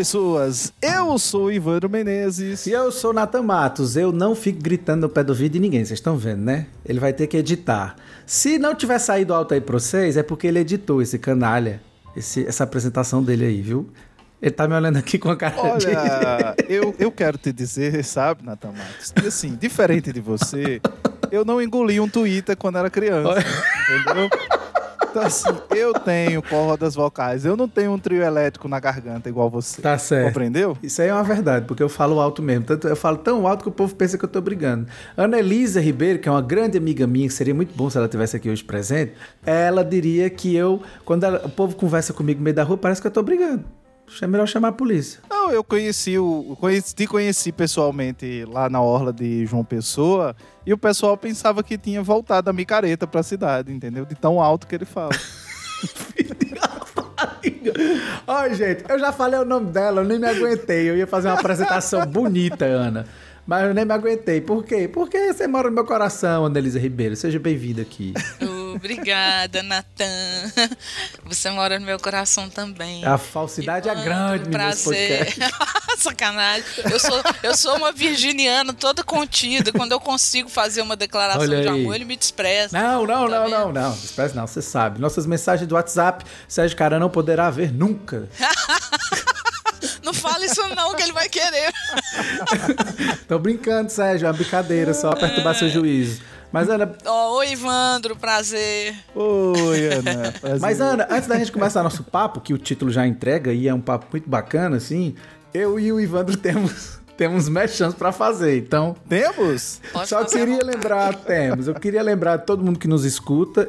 Pessoas! Eu sou o Ivandro Menezes. E eu sou Nathan Matos. Eu não fico gritando no pé do vídeo de ninguém, vocês estão vendo, né? Ele vai ter que editar. Se não tiver saído alto aí pra vocês, é porque ele editou esse canalha, esse, essa apresentação dele aí, viu? Ele tá me olhando aqui com a cara Olha, de... eu, eu quero te dizer, sabe, Nathan Matos, que assim, diferente de você, eu não engoli um Twitter quando era criança, entendeu? Então, assim, eu tenho cordas vocais. Eu não tenho um trio elétrico na garganta igual você. Tá certo. Compreendeu? Isso aí é uma verdade, porque eu falo alto mesmo. Tanto, eu falo tão alto que o povo pensa que eu tô brigando. Ana Elisa Ribeiro, que é uma grande amiga minha, que seria muito bom se ela tivesse aqui hoje presente, ela diria que eu, quando ela, o povo conversa comigo no meio da rua, parece que eu tô brigando. É melhor chamar a polícia. Não, eu conheci o. Conheci, te conheci pessoalmente lá na orla de João Pessoa e o pessoal pensava que tinha voltado a micareta pra cidade, entendeu? De tão alto que ele fala. Olha, gente, eu já falei o nome dela, eu nem me aguentei. Eu ia fazer uma apresentação bonita, Ana. Mas eu nem me aguentei. Por quê? Porque você mora no meu coração, Annelise Ribeiro. Seja bem-vinda aqui. Obrigada, Natan. Você mora no meu coração também. A falsidade é grande prazer. Sacanagem. Eu sou, eu sou uma virginiana toda contida. Quando eu consigo fazer uma declaração de amor, ele me despreza. Não, não, tá não, não, não. Despreza não, você sabe. Nossas mensagens do WhatsApp, Sérgio Cara não poderá ver nunca. Não fala isso não, que ele vai querer. Tô brincando, Sérgio. É uma brincadeira, só perturbar seu juízo. Mas, Ana. Oh, oi, Ivandro, prazer. Oi, Ana. Prazer. Mas, Ana, antes da gente começar nosso papo, que o título já entrega e é um papo muito bacana, assim, eu e o Ivandro temos. Temos mechãs para fazer, então. Temos? Pode Só queria lembrar, temos. Eu queria lembrar todo mundo que nos escuta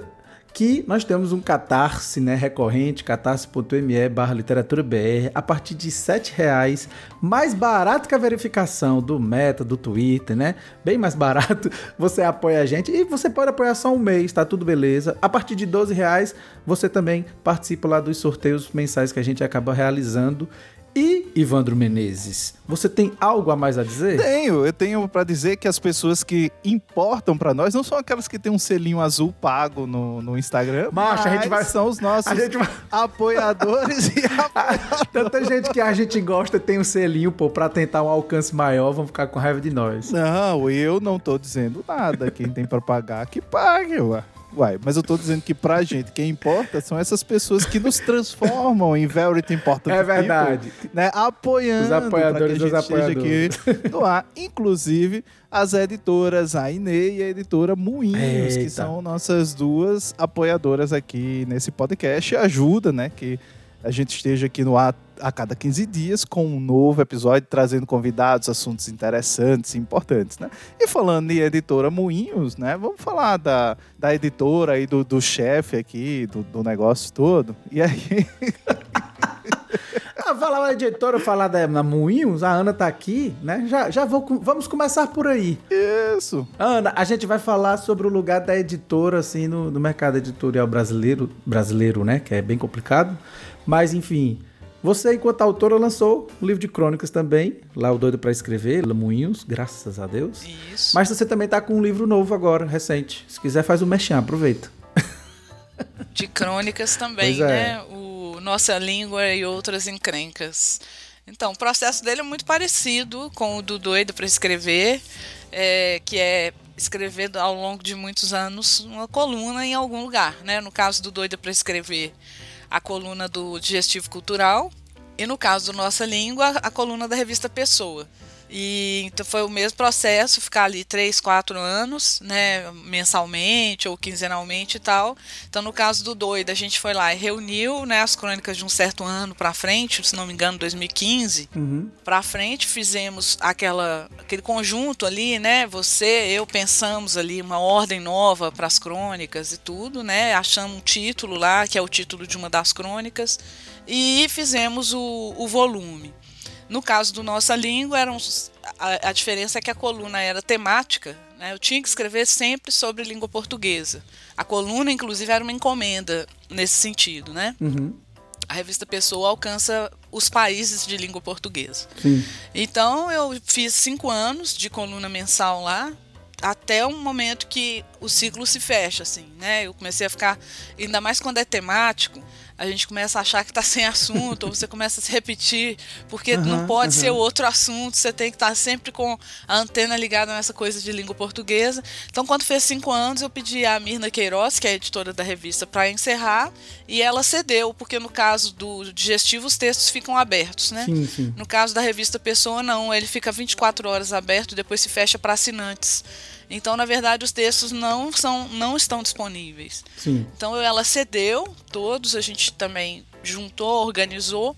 que nós temos um catarse né, recorrente, catarse.me barra literatura BR, a partir de R$ reais, mais barato que a verificação do Meta, do Twitter, né? Bem mais barato, você apoia a gente e você pode apoiar só um mês, tá tudo beleza. A partir de R$ reais, você também participa lá dos sorteios mensais que a gente acaba realizando e Ivandro Menezes, você tem algo a mais a dizer? Tenho, eu tenho para dizer que as pessoas que importam para nós não são aquelas que têm um selinho azul pago no, no Instagram, mas a gente vai são os nossos vai... apoiadores e apoiadores. Tanta gente que a gente gosta tem um selinho, pô, para tentar um alcance maior, vão ficar com raiva de nós. Não, eu não tô dizendo nada. Quem tem para pagar, que pague, ué. Uai, mas eu tô dizendo que pra gente, quem importa são essas pessoas que nos transformam em very important É verdade. People, né? Apoiando os apoiadores que a gente apoiadores. aqui no ar. Inclusive, as editoras, a Inê e a editora Moinhos, Eita. que são nossas duas apoiadoras aqui nesse podcast. Ajuda, né? Que a gente esteja aqui no ar a cada 15 dias com um novo episódio, trazendo convidados, assuntos interessantes e importantes, né? E falando em editora Moinhos, né? Vamos falar da, da editora e do, do chefe aqui, do, do negócio todo. E aí... Ah, falar da editora, falar da, da Moinhos, a Ana tá aqui, né? Já, já vou, vamos começar por aí. Isso. Ana, a gente vai falar sobre o lugar da editora, assim, no, no mercado editorial brasileiro, brasileiro, né? Que é bem complicado. Mas, enfim, você, enquanto autora, lançou um livro de crônicas também, lá o Doido para Escrever, Lamoinhos, graças a Deus. Isso. Mas você também tá com um livro novo agora, recente. Se quiser, faz o um mexão, aproveita. De crônicas também, é. né? O Nossa Língua e Outras Encrencas. Então, o processo dele é muito parecido com o do Doido para Escrever, é, que é escrever ao longo de muitos anos uma coluna em algum lugar, né? No caso do Doido para Escrever, a coluna do Digestivo Cultural e, no caso do Nossa Língua, a coluna da revista Pessoa. E então foi o mesmo processo, ficar ali três, quatro anos, né, mensalmente ou quinzenalmente e tal. Então, no caso do Doido, a gente foi lá e reuniu, né, as crônicas de um certo ano para frente, se não me engano, 2015, uhum. para frente, fizemos aquela aquele conjunto ali, né, você, eu pensamos ali uma ordem nova para as crônicas e tudo, né, achamos um título lá, que é o título de uma das crônicas, e fizemos o, o volume. No caso do Nossa Língua, eram, a, a diferença é que a coluna era temática, né? eu tinha que escrever sempre sobre língua portuguesa. A coluna, inclusive, era uma encomenda nesse sentido, né? Uhum. A revista Pessoa alcança os países de língua portuguesa. Sim. Então eu fiz cinco anos de coluna mensal lá, até um momento que o ciclo se fecha, assim, né? Eu comecei a ficar, ainda mais quando é temático, a gente começa a achar que está sem assunto, ou você começa a se repetir, porque uhum, não pode uhum. ser outro assunto, você tem que estar tá sempre com a antena ligada nessa coisa de língua portuguesa. Então, quando fez cinco anos, eu pedi a Mirna Queiroz, que é a editora da revista, para encerrar, e ela cedeu, porque no caso do digestivo, os textos ficam abertos, né? Sim, sim. No caso da revista Pessoa, não, ele fica 24 horas aberto, depois se fecha para assinantes. Então, na verdade, os textos não são, não estão disponíveis. Sim. Então, ela cedeu todos, a gente também juntou, organizou.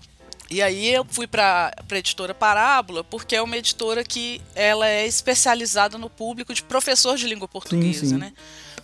E aí eu fui para a editora Parábola, porque é uma editora que ela é especializada no público de professor de língua portuguesa, sim, sim. né?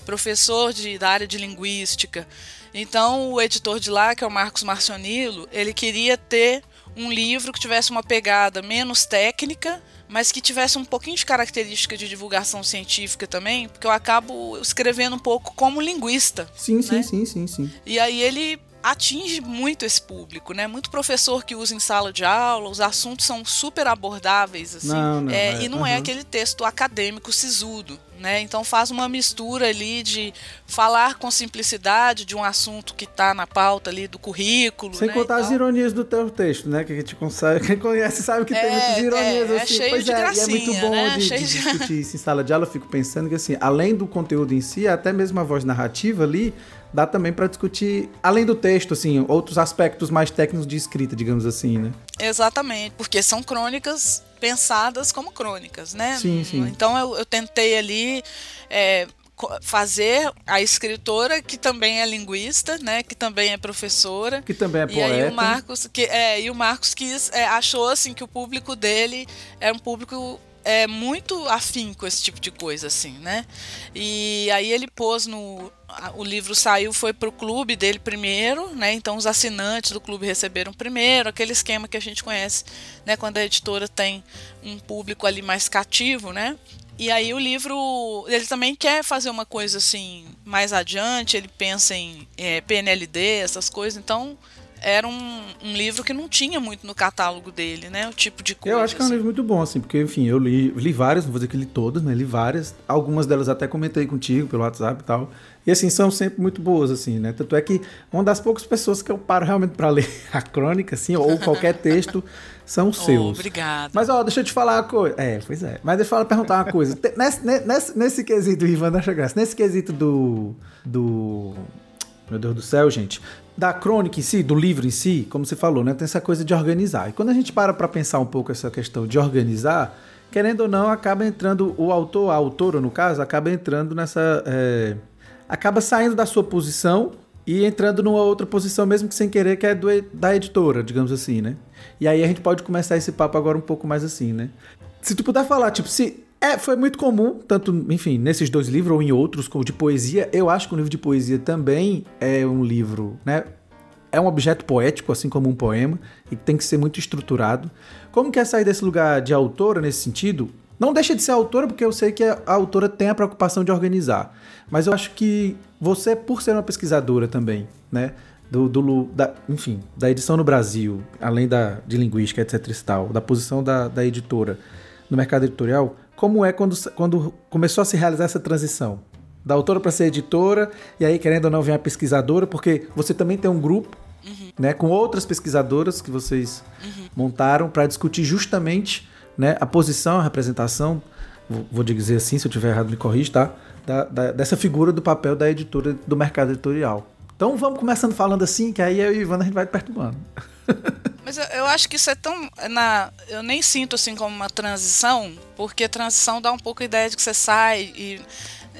Professor de, da área de linguística. Então, o editor de lá, que é o Marcos Marcionilo, ele queria ter um livro que tivesse uma pegada menos técnica, mas que tivesse um pouquinho de característica de divulgação científica também, porque eu acabo escrevendo um pouco como linguista. Sim, né? sim, sim, sim, sim. E aí ele atinge muito esse público, né? Muito professor que usa em sala de aula, os assuntos são super abordáveis, assim. Não, não, é, é, e não uhum. é aquele texto acadêmico sisudo, né? Então faz uma mistura ali de falar com simplicidade de um assunto que está na pauta ali do currículo. Sem né, contar as ironias do teu texto, né? Que a gente consegue, quem conhece sabe que é, tem muitas ironias é, assim. É cheio pois de é, gracinha, e é muito bom né? de, cheio de discutir isso em sala de aula. Eu fico pensando que assim, além do conteúdo em si, até mesmo a voz narrativa ali dá também para discutir, além do texto, assim, outros aspectos mais técnicos de escrita, digamos assim, né? Exatamente, porque são crônicas pensadas como crônicas, né? Sim, sim. Então eu, eu tentei ali é, fazer a escritora que também é linguista, né, que também é professora, que também é poeta. E aí o Marcos, que é, e o Marcos quis, é, achou assim que o público dele é um público é muito afim com esse tipo de coisa, assim, né? E aí ele pôs no. O livro saiu, foi pro clube dele primeiro, né? Então os assinantes do clube receberam primeiro, aquele esquema que a gente conhece, né? Quando a editora tem um público ali mais cativo, né? E aí o livro, ele também quer fazer uma coisa assim, mais adiante, ele pensa em é, PNLD, essas coisas, então era um, um, livro que não tinha muito no catálogo dele, né? O tipo de coisa. Eu acho que é um livro muito bom, assim, porque, enfim, eu li, li várias, não vou dizer que li todas, né? Li várias. Algumas delas até comentei contigo pelo WhatsApp e tal. E, assim, são sempre muito boas, assim, né? Tanto é que uma das poucas pessoas que eu paro realmente para ler a crônica, assim, ou qualquer texto, são os seus. Oh, obrigada. Mas, ó, deixa eu te falar uma coisa. É, pois é. Mas deixa eu perguntar uma coisa. nesse, nesse, nesse quesito, Ivan, deixa graça. Nesse quesito do. do. Meu Deus do céu, gente da crônica em si, do livro em si, como você falou, né, tem essa coisa de organizar. E quando a gente para para pensar um pouco essa questão de organizar, querendo ou não, acaba entrando o autor, a autora no caso, acaba entrando nessa, é, acaba saindo da sua posição e entrando numa outra posição mesmo que sem querer, que é do, da editora, digamos assim, né? E aí a gente pode começar esse papo agora um pouco mais assim, né? Se tu puder falar, tipo, se é, foi muito comum, tanto, enfim, nesses dois livros ou em outros, como de poesia. Eu acho que o livro de poesia também é um livro, né? É um objeto poético, assim como um poema, e tem que ser muito estruturado. Como que é sair desse lugar de autora nesse sentido? Não deixa de ser autora, porque eu sei que a autora tem a preocupação de organizar. Mas eu acho que você, por ser uma pesquisadora também, né? Do, do da, enfim, da edição no Brasil, além da, de linguística, etc e tal, da posição da, da editora no mercado editorial, como é quando, quando começou a se realizar essa transição? Da autora para ser editora, e aí, querendo ou não, vem a pesquisadora, porque você também tem um grupo uhum. né, com outras pesquisadoras que vocês uhum. montaram para discutir justamente né, a posição, a representação, vou dizer assim, se eu tiver errado, me corrija, tá? Da, da, dessa figura do papel da editora do mercado editorial. Então vamos começando falando assim, que aí eu e Ivana a gente vai perturbando. Mas eu, eu, acho que isso é tão. Na, eu nem sinto assim como uma transição, porque transição dá um pouco a ideia de que você sai e,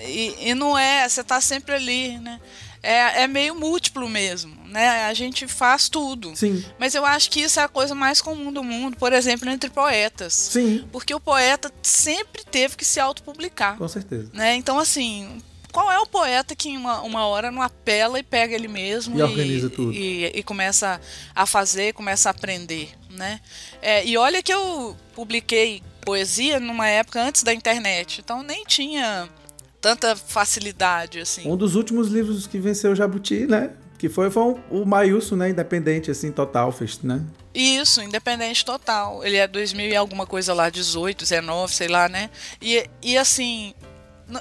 e, e não é, você está sempre ali, né? É, é meio múltiplo mesmo, né? A gente faz tudo. Sim. Mas eu acho que isso é a coisa mais comum do mundo, por exemplo, entre poetas. Sim. Porque o poeta sempre teve que se autopublicar. Com certeza. Né? Então, assim, qual é o poeta que uma, uma hora não apela e pega ele mesmo e, e organiza tudo e, e, começa a fazer, começa a aprender, né? É, e olha que eu publiquei poesia numa época antes da internet, então nem tinha tanta facilidade assim. Um dos últimos livros que venceu o Jabuti, né? Que foi, foi o Maiúcio, né? Independente, assim, total, fez, né? Isso, independente total. Ele é 2000 e alguma coisa lá, 18, 19, sei lá, né? E, e assim,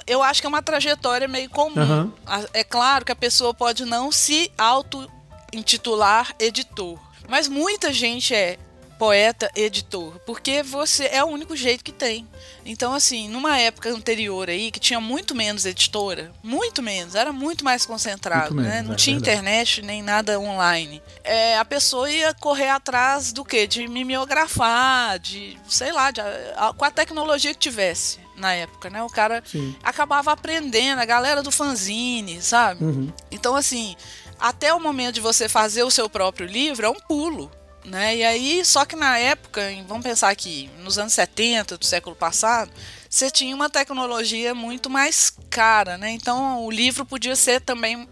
eu acho que é uma trajetória meio comum. Uhum. É claro que a pessoa pode não se auto-intitular editor, mas muita gente é poeta, editor, porque você é o único jeito que tem. Então, assim, numa época anterior aí, que tinha muito menos editora, muito menos, era muito mais concentrado, muito né? Menos, Não é tinha verdade. internet nem nada online. É, a pessoa ia correr atrás do quê? De mimeografar, de, sei lá, de, a, com a tecnologia que tivesse na época, né? O cara Sim. acabava aprendendo, a galera do fanzine, sabe? Uhum. Então, assim, até o momento de você fazer o seu próprio livro é um pulo. Né? E aí, só que na época, vamos pensar aqui, nos anos 70 do século passado, você tinha uma tecnologia muito mais cara, né? Então o livro podia ser também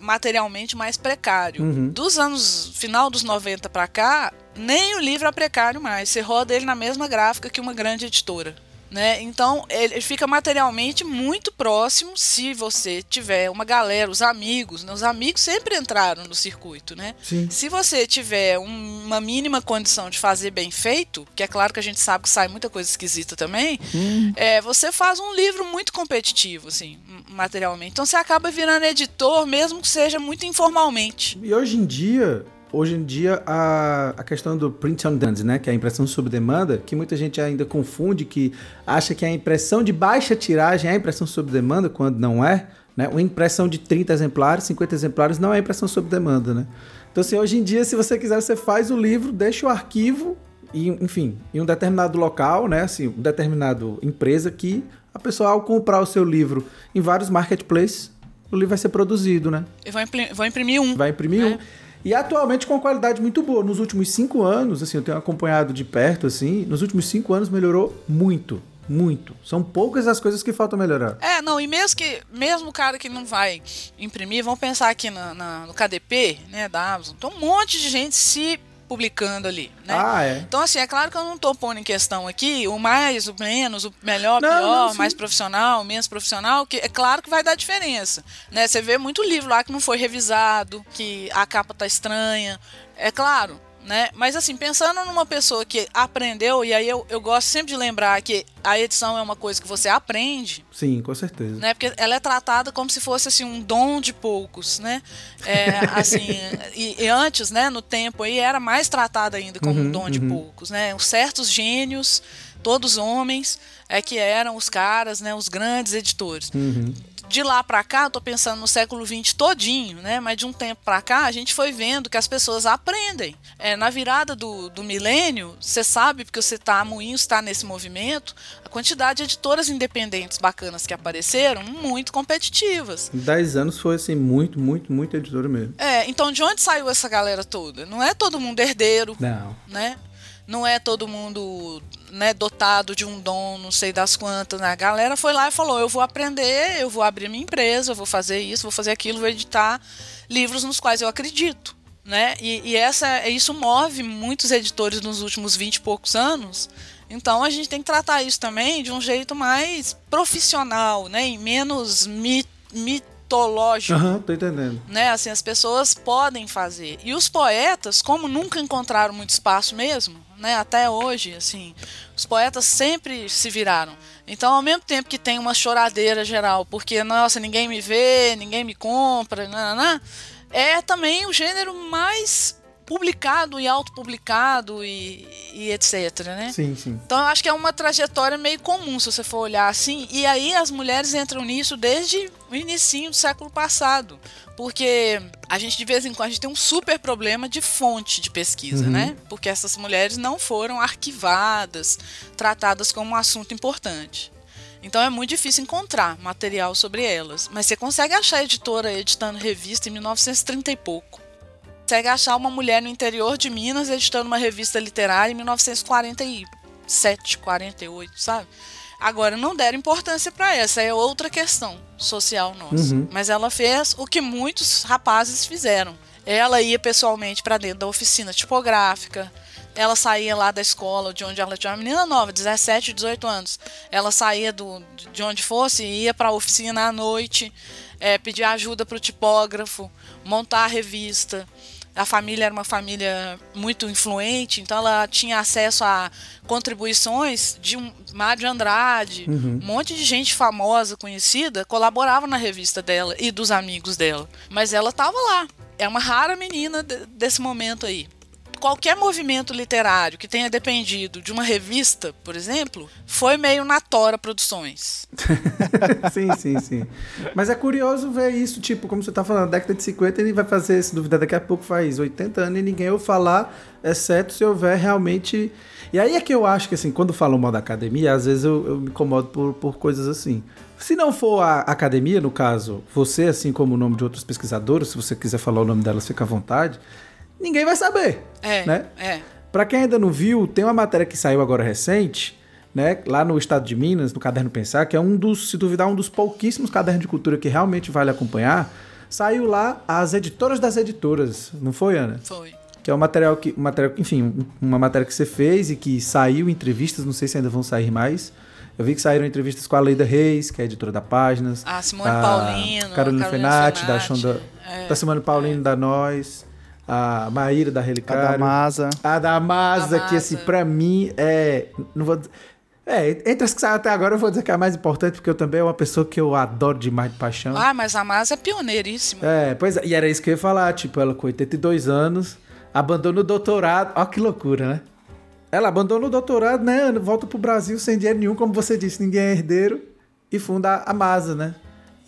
materialmente mais precário. Uhum. Dos anos final dos 90 para cá, nem o livro é precário mais. Você roda ele na mesma gráfica que uma grande editora. Né? Então ele fica materialmente muito próximo se você tiver uma galera, os amigos, né? os amigos sempre entraram no circuito, né? Sim. Se você tiver um, uma mínima condição de fazer bem feito, que é claro que a gente sabe que sai muita coisa esquisita também, hum. é, você faz um livro muito competitivo, assim, materialmente. Então você acaba virando editor, mesmo que seja muito informalmente. E hoje em dia hoje em dia a, a questão do print on demand, né, que é a impressão sob demanda, que muita gente ainda confunde, que acha que a impressão de baixa tiragem é a impressão sob demanda, quando não é, né? Uma impressão de 30 exemplares, 50 exemplares não é impressão sob demanda, né? Então, assim, hoje em dia, se você quiser, você faz o livro, deixa o arquivo e, enfim, em um determinado local, né, assim, um determinado empresa que a pessoa ao comprar o seu livro em vários marketplaces, o livro vai ser produzido, né? Eu vou imprimir, um. Vai imprimir né? um. E atualmente com qualidade muito boa. Nos últimos cinco anos, assim, eu tenho acompanhado de perto, assim, nos últimos cinco anos melhorou muito. Muito. São poucas as coisas que faltam melhorar. É, não, e mesmo que mesmo o cara que não vai imprimir, vamos pensar aqui na, na, no KDP, né, da Amazon, tem um monte de gente se publicando ali, né? Ah, é. Então, assim, é claro que eu não estou pondo em questão aqui o mais, o menos, o melhor, não, pior, não, mais profissional, menos profissional, que é claro que vai dar diferença, né? Você vê muito livro lá que não foi revisado, que a capa tá estranha, é claro, né? Mas assim, pensando numa pessoa que aprendeu, e aí eu, eu gosto sempre de lembrar que a edição é uma coisa que você aprende. Sim, com certeza. Né? Porque ela é tratada como se fosse assim, um dom de poucos, né? É, assim, e, e, antes, né, no tempo aí, era mais tratada ainda como uhum, um dom uhum. de poucos, né? Os certos gênios, todos homens, é que eram os caras, né, os grandes editores. Uhum de lá para cá, eu tô pensando no século XX todinho, né? Mas de um tempo para cá, a gente foi vendo que as pessoas aprendem. É, na virada do, do milênio, você sabe, porque você tá, a Moinhos está nesse movimento, a quantidade de editoras independentes bacanas que apareceram, muito competitivas. Em 10 anos foi, assim, muito, muito, muito editora mesmo. É, então de onde saiu essa galera toda? Não é todo mundo herdeiro, Não. né? Não é todo mundo né, dotado de um dom, não sei das quantas. Né? A galera foi lá e falou: eu vou aprender, eu vou abrir minha empresa, eu vou fazer isso, vou fazer aquilo, vou editar livros nos quais eu acredito. Né? E, e essa, isso move muitos editores nos últimos 20 e poucos anos. Então a gente tem que tratar isso também de um jeito mais profissional, né? E menos mit, mitológico. Aham, tô entendendo. Né? Assim, as pessoas podem fazer. E os poetas, como nunca encontraram muito espaço mesmo, né? Até hoje, assim, os poetas sempre se viraram. Então, ao mesmo tempo que tem uma choradeira geral, porque nossa, ninguém me vê, ninguém me compra, nanana, é também o gênero mais publicado e autopublicado e, e etc, né? Sim, sim. Então eu acho que é uma trajetória meio comum se você for olhar assim. E aí as mulheres entram nisso desde o início do século passado. Porque a gente de vez em quando a gente tem um super problema de fonte de pesquisa, uhum. né? Porque essas mulheres não foram arquivadas, tratadas como um assunto importante. Então é muito difícil encontrar material sobre elas. Mas você consegue achar a editora editando revista em 1930 e pouco consegue achar uma mulher no interior de Minas editando uma revista literária em 1947, 48, sabe? Agora, não deram importância para essa, é outra questão social nossa. Uhum. Mas ela fez o que muitos rapazes fizeram. Ela ia pessoalmente para dentro da oficina tipográfica, ela saía lá da escola, de onde ela tinha uma menina nova, 17, 18 anos. Ela saía do, de onde fosse e ia para a oficina à noite, é, pedir ajuda para o tipógrafo, montar a revista. A família era uma família muito influente, então ela tinha acesso a contribuições de um Mário Andrade, uhum. um monte de gente famosa, conhecida, colaborava na revista dela e dos amigos dela. Mas ela estava lá. É uma rara menina desse momento aí qualquer movimento literário que tenha dependido de uma revista, por exemplo, foi meio na Tora Produções. sim, sim, sim. Mas é curioso ver isso, tipo, como você tá falando, década de 50 ele vai fazer esse dúvida daqui a pouco faz 80 anos e ninguém ouve falar, exceto se houver realmente. E aí é que eu acho que, assim, quando falam mal da academia, às vezes eu, eu me incomodo por, por coisas assim. Se não for a academia, no caso, você, assim como o nome de outros pesquisadores, se você quiser falar o nome delas, fica à vontade ninguém vai saber. É. Né? É. Para quem ainda não viu, tem uma matéria que saiu agora recente, né, lá no estado de Minas, no Caderno Pensar, que é um dos, se duvidar, um dos pouquíssimos cadernos de cultura que realmente vale acompanhar. Saiu lá as editoras das editoras, não foi, Ana? Foi. Que é um material que, um material, enfim, uma matéria que você fez e que saiu entrevistas, não sei se ainda vão sair mais. Eu vi que saíram entrevistas com a Leida Reis, que é editora da Páginas. A Simone a Paulino. Carolina, Carolina Fenati, da Shonda, é, da Simone Paulino, é. da Nós a Maíra da Relicário. A Damasa. A Damasa, que assim, pra mim é. Não vou é, entre as que saíram até agora, eu vou dizer que é a mais importante, porque eu também é uma pessoa que eu adoro demais de paixão. Ah, mas a Masa é pioneiríssima. É, pois é, e era isso que eu ia falar, tipo, ela com 82 anos, abandona o doutorado, ó que loucura, né? Ela abandona o doutorado, né, volta pro Brasil sem dinheiro nenhum, como você disse, ninguém é herdeiro, e funda a Masa, né?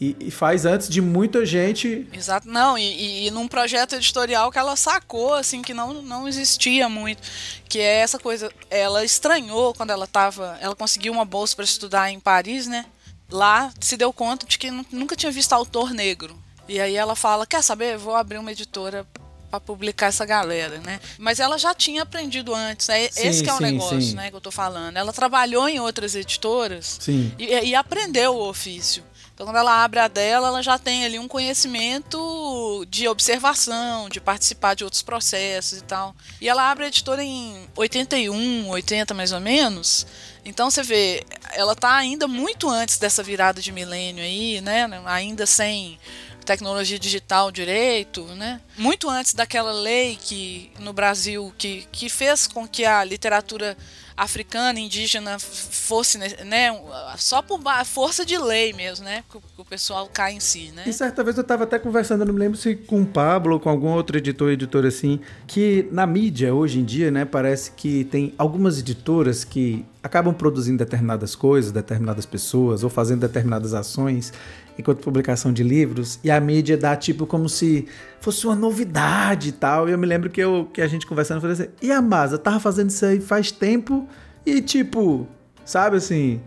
E, e, faz antes de muita gente. Exato, não, e, e, num projeto editorial que ela sacou, assim, que não, não existia muito. Que é essa coisa. Ela estranhou quando ela tava. Ela conseguiu uma bolsa para estudar em Paris, né? Lá se deu conta de que nunca tinha visto autor negro. E aí ela fala: Quer saber? Vou abrir uma editora para publicar essa galera, né? Mas ela já tinha aprendido antes. É sim, esse que é o negócio, sim. né, que eu tô falando. Ela trabalhou em outras editoras e, e, aprendeu o ofício. Então, quando ela abre a dela, ela já tem ali um conhecimento de observação, de participar de outros processos e tal. E ela abre a editora em 81, 80 mais ou menos. Então você vê, ela está ainda muito antes dessa virada de milênio aí, né? Ainda sem tecnologia digital direito, né? Muito antes daquela lei que no Brasil que, que fez com que a literatura africana, indígena fosse, né, só por força de lei mesmo, né, que o pessoal cai em si, né? E certa vez eu estava até conversando, não me lembro se com o Pablo ou com algum outro editor, editor assim, que na mídia hoje em dia, né, parece que tem algumas editoras que acabam produzindo determinadas coisas, determinadas pessoas ou fazendo determinadas ações enquanto publicação de livros, e a mídia dá tipo como se fosse uma novidade e tal. E eu me lembro que, eu, que a gente conversando, falei assim, e a Masa tava fazendo isso aí faz tempo e tipo, sabe assim.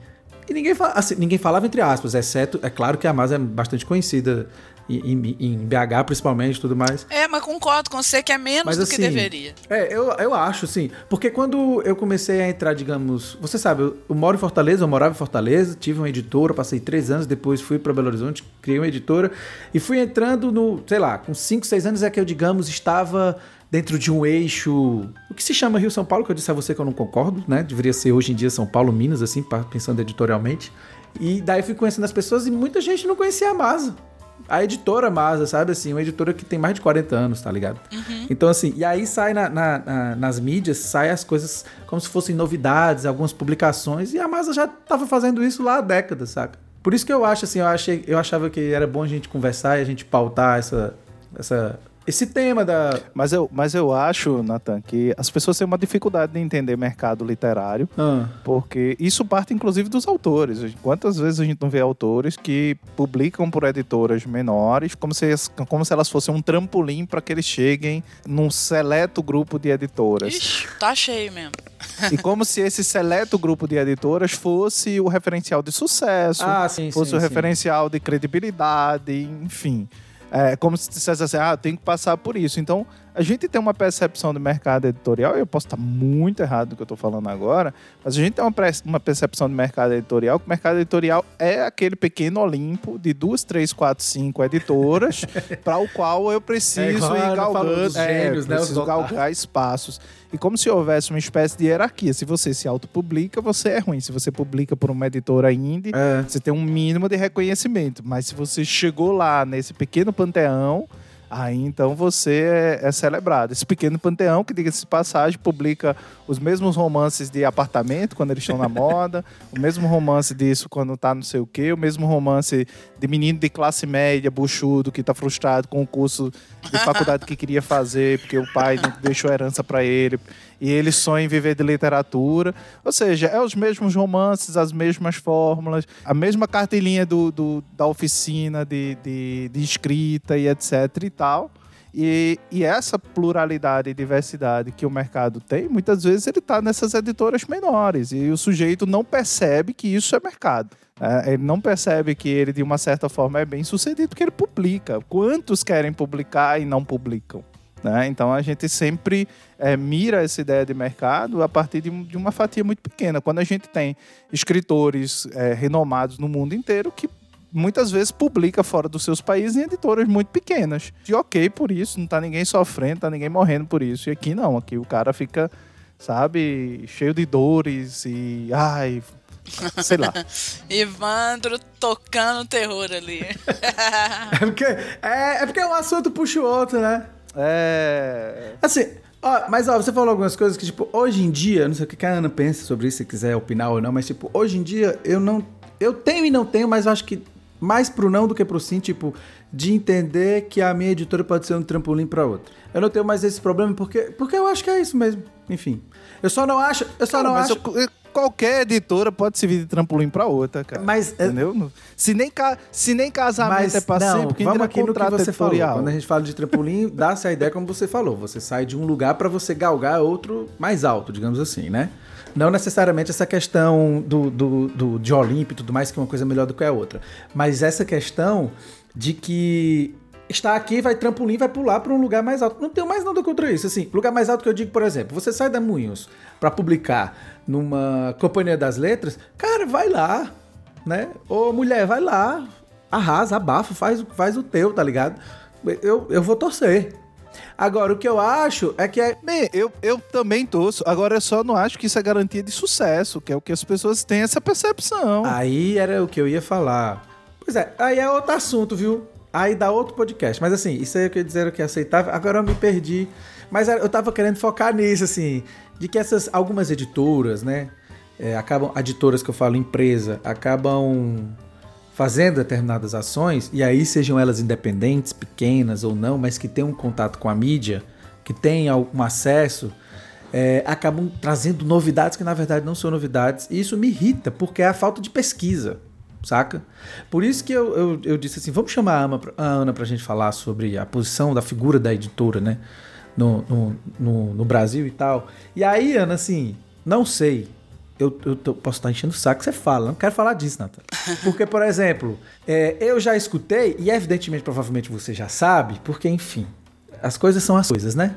E ninguém, fala, assim, ninguém falava entre aspas, exceto, é claro que a Masa é bastante conhecida em, em, BH principalmente tudo mais. É, mas concordo com você que é menos mas, do assim, que deveria. É, eu, eu acho, sim. Porque quando eu comecei a entrar, digamos. Você sabe, eu, eu moro em Fortaleza, eu morava em Fortaleza, tive uma editora, passei três anos, depois fui para Belo Horizonte, criei uma editora e fui entrando no, sei lá, com cinco, seis anos é que eu, digamos, estava dentro de um eixo. O que se chama Rio São Paulo, que eu disse a você que eu não concordo, né? Deveria ser hoje em dia São Paulo, Minas, assim, pensando editorialmente. E daí fui conhecendo as pessoas e muita gente não conhecia a Masa a editora Masa, sabe assim? Uma editora que tem mais de 40 anos, tá ligado? Uhum. Então, assim, e aí sai na, na, na, nas mídias, sai as coisas como se fossem novidades, algumas publicações, e a Masa já tava fazendo isso lá há décadas, saca? Por isso que eu acho, assim, eu, achei, eu achava que era bom a gente conversar e a gente pautar essa, essa esse tema da. Mas eu, mas eu acho, Nathan, que as pessoas têm uma dificuldade de entender mercado literário, ah. porque isso parte inclusive dos autores. Quantas vezes a gente não vê autores que publicam por editoras menores, como se, como se elas fossem um trampolim para que eles cheguem num seleto grupo de editoras. Ixi, tá cheio mesmo. E como se esse seleto grupo de editoras fosse o referencial de sucesso, ah, sim, fosse sim, o sim. referencial de credibilidade, enfim. É como se dissesse assim, ah, tem que passar por isso. Então, a gente tem uma percepção do mercado editorial, e eu posso estar muito errado do que eu estou falando agora, mas a gente tem uma, uma percepção do mercado editorial que o mercado editorial é aquele pequeno Olimpo de duas, três, quatro, cinco editoras para o qual eu preciso é, ir galgando, é, gênios, né, preciso galgar espaços. E como se houvesse uma espécie de hierarquia. Se você se autopublica, você é ruim. Se você publica por uma editora indie, é. você tem um mínimo de reconhecimento. Mas se você chegou lá nesse pequeno panteão, Aí então você é, é celebrado. Esse pequeno panteão, que diga-se passagem, publica os mesmos romances de apartamento quando eles estão na moda, o mesmo romance disso quando tá não sei o quê, o mesmo romance de menino de classe média, buchudo, que tá frustrado com o curso de faculdade que queria fazer, porque o pai não deixou herança para ele, e ele sonha em viver de literatura. Ou seja, é os mesmos romances, as mesmas fórmulas, a mesma carteirinha do, do da oficina de, de, de escrita e etc e tal. E, e, essa pluralidade e diversidade que o mercado tem, muitas vezes ele está nessas editoras menores e o sujeito não percebe que isso é mercado. É, ele não percebe que ele, de uma certa forma, é bem sucedido porque ele publica. Quantos querem publicar e não publicam? Né? Então a gente sempre é, mira essa ideia de mercado a partir de, de, uma fatia muito pequena. Quando a gente tem escritores é, renomados no mundo inteiro que muitas vezes publica fora dos seus países em editoras muito pequenas. E ok por isso, não tá ninguém sofrendo, tá ninguém morrendo por isso. E aqui não, aqui o cara fica, sabe, cheio de dores e ai, sei lá. Ivandro tocando terror ali. é, porque, é, é porque um assunto puxa o outro, né? É. Assim, ó, mas ó, você falou algumas coisas que, tipo, hoje em dia, não sei o que a Ana pensa sobre isso, se quiser opinar ou não, mas, tipo, hoje em dia eu não. Eu tenho e não tenho, mas eu acho que mais pro não do que pro sim, tipo, de entender que a minha editora pode ser um trampolim para outra. Eu não tenho mais esse problema porque, porque eu acho que é isso mesmo. Enfim. Eu só não acho. Eu só cara, não acho. Eu, qualquer editora pode servir de trampolim para outra, cara. Mas, é- entendeu? Se nem, ca... se nem casamento mas, é não, sempre, porque vamos aqui no que você editorial. falou. Quando a gente fala de trampolim, dá-se a ideia como você falou. Você sai de um lugar para você galgar outro mais alto, digamos assim, né? Não necessariamente essa questão do, do, do, de Olimpo e tudo mais, que é uma coisa melhor do que a outra. Mas essa questão de que está aqui, vai trampolim, vai pular para um lugar mais alto. Não tenho mais nada contra isso. Assim, lugar mais alto que eu digo, por exemplo, você sai da Moinhos para publicar numa companhia das letras, cara, vai lá, né? Ô mulher, vai lá, arrasa, abafa, faz, faz o teu, tá ligado? Eu, eu vou torcer. Agora, o que eu acho é que é. Bem, eu, eu também torço. Agora, eu só não acho que isso é garantia de sucesso, que é o que as pessoas têm essa percepção. Aí era o que eu ia falar. Pois é, aí é outro assunto, viu? Aí dá outro podcast. Mas assim, isso aí eu queria dizer que é aceitável. Agora eu me perdi. Mas eu tava querendo focar nisso, assim, de que essas algumas editoras, né? É, acabam, editoras que eu falo, empresa, acabam fazendo determinadas ações, e aí sejam elas independentes, pequenas ou não, mas que tenham um contato com a mídia, que tenham um acesso, é, acabam trazendo novidades que na verdade não são novidades, e isso me irrita, porque é a falta de pesquisa saca? Por isso que eu, eu, eu disse assim, vamos chamar a, Ana, a Ana pra gente falar sobre a posição da figura da editora, né? No, no, no, no Brasil e tal. E aí, Ana, assim, não sei. Eu, eu tô, posso estar enchendo o saco, você fala. Não quero falar disso, Nathan. Porque, por exemplo, é, eu já escutei, e evidentemente, provavelmente você já sabe, porque, enfim, as coisas são as coisas, né?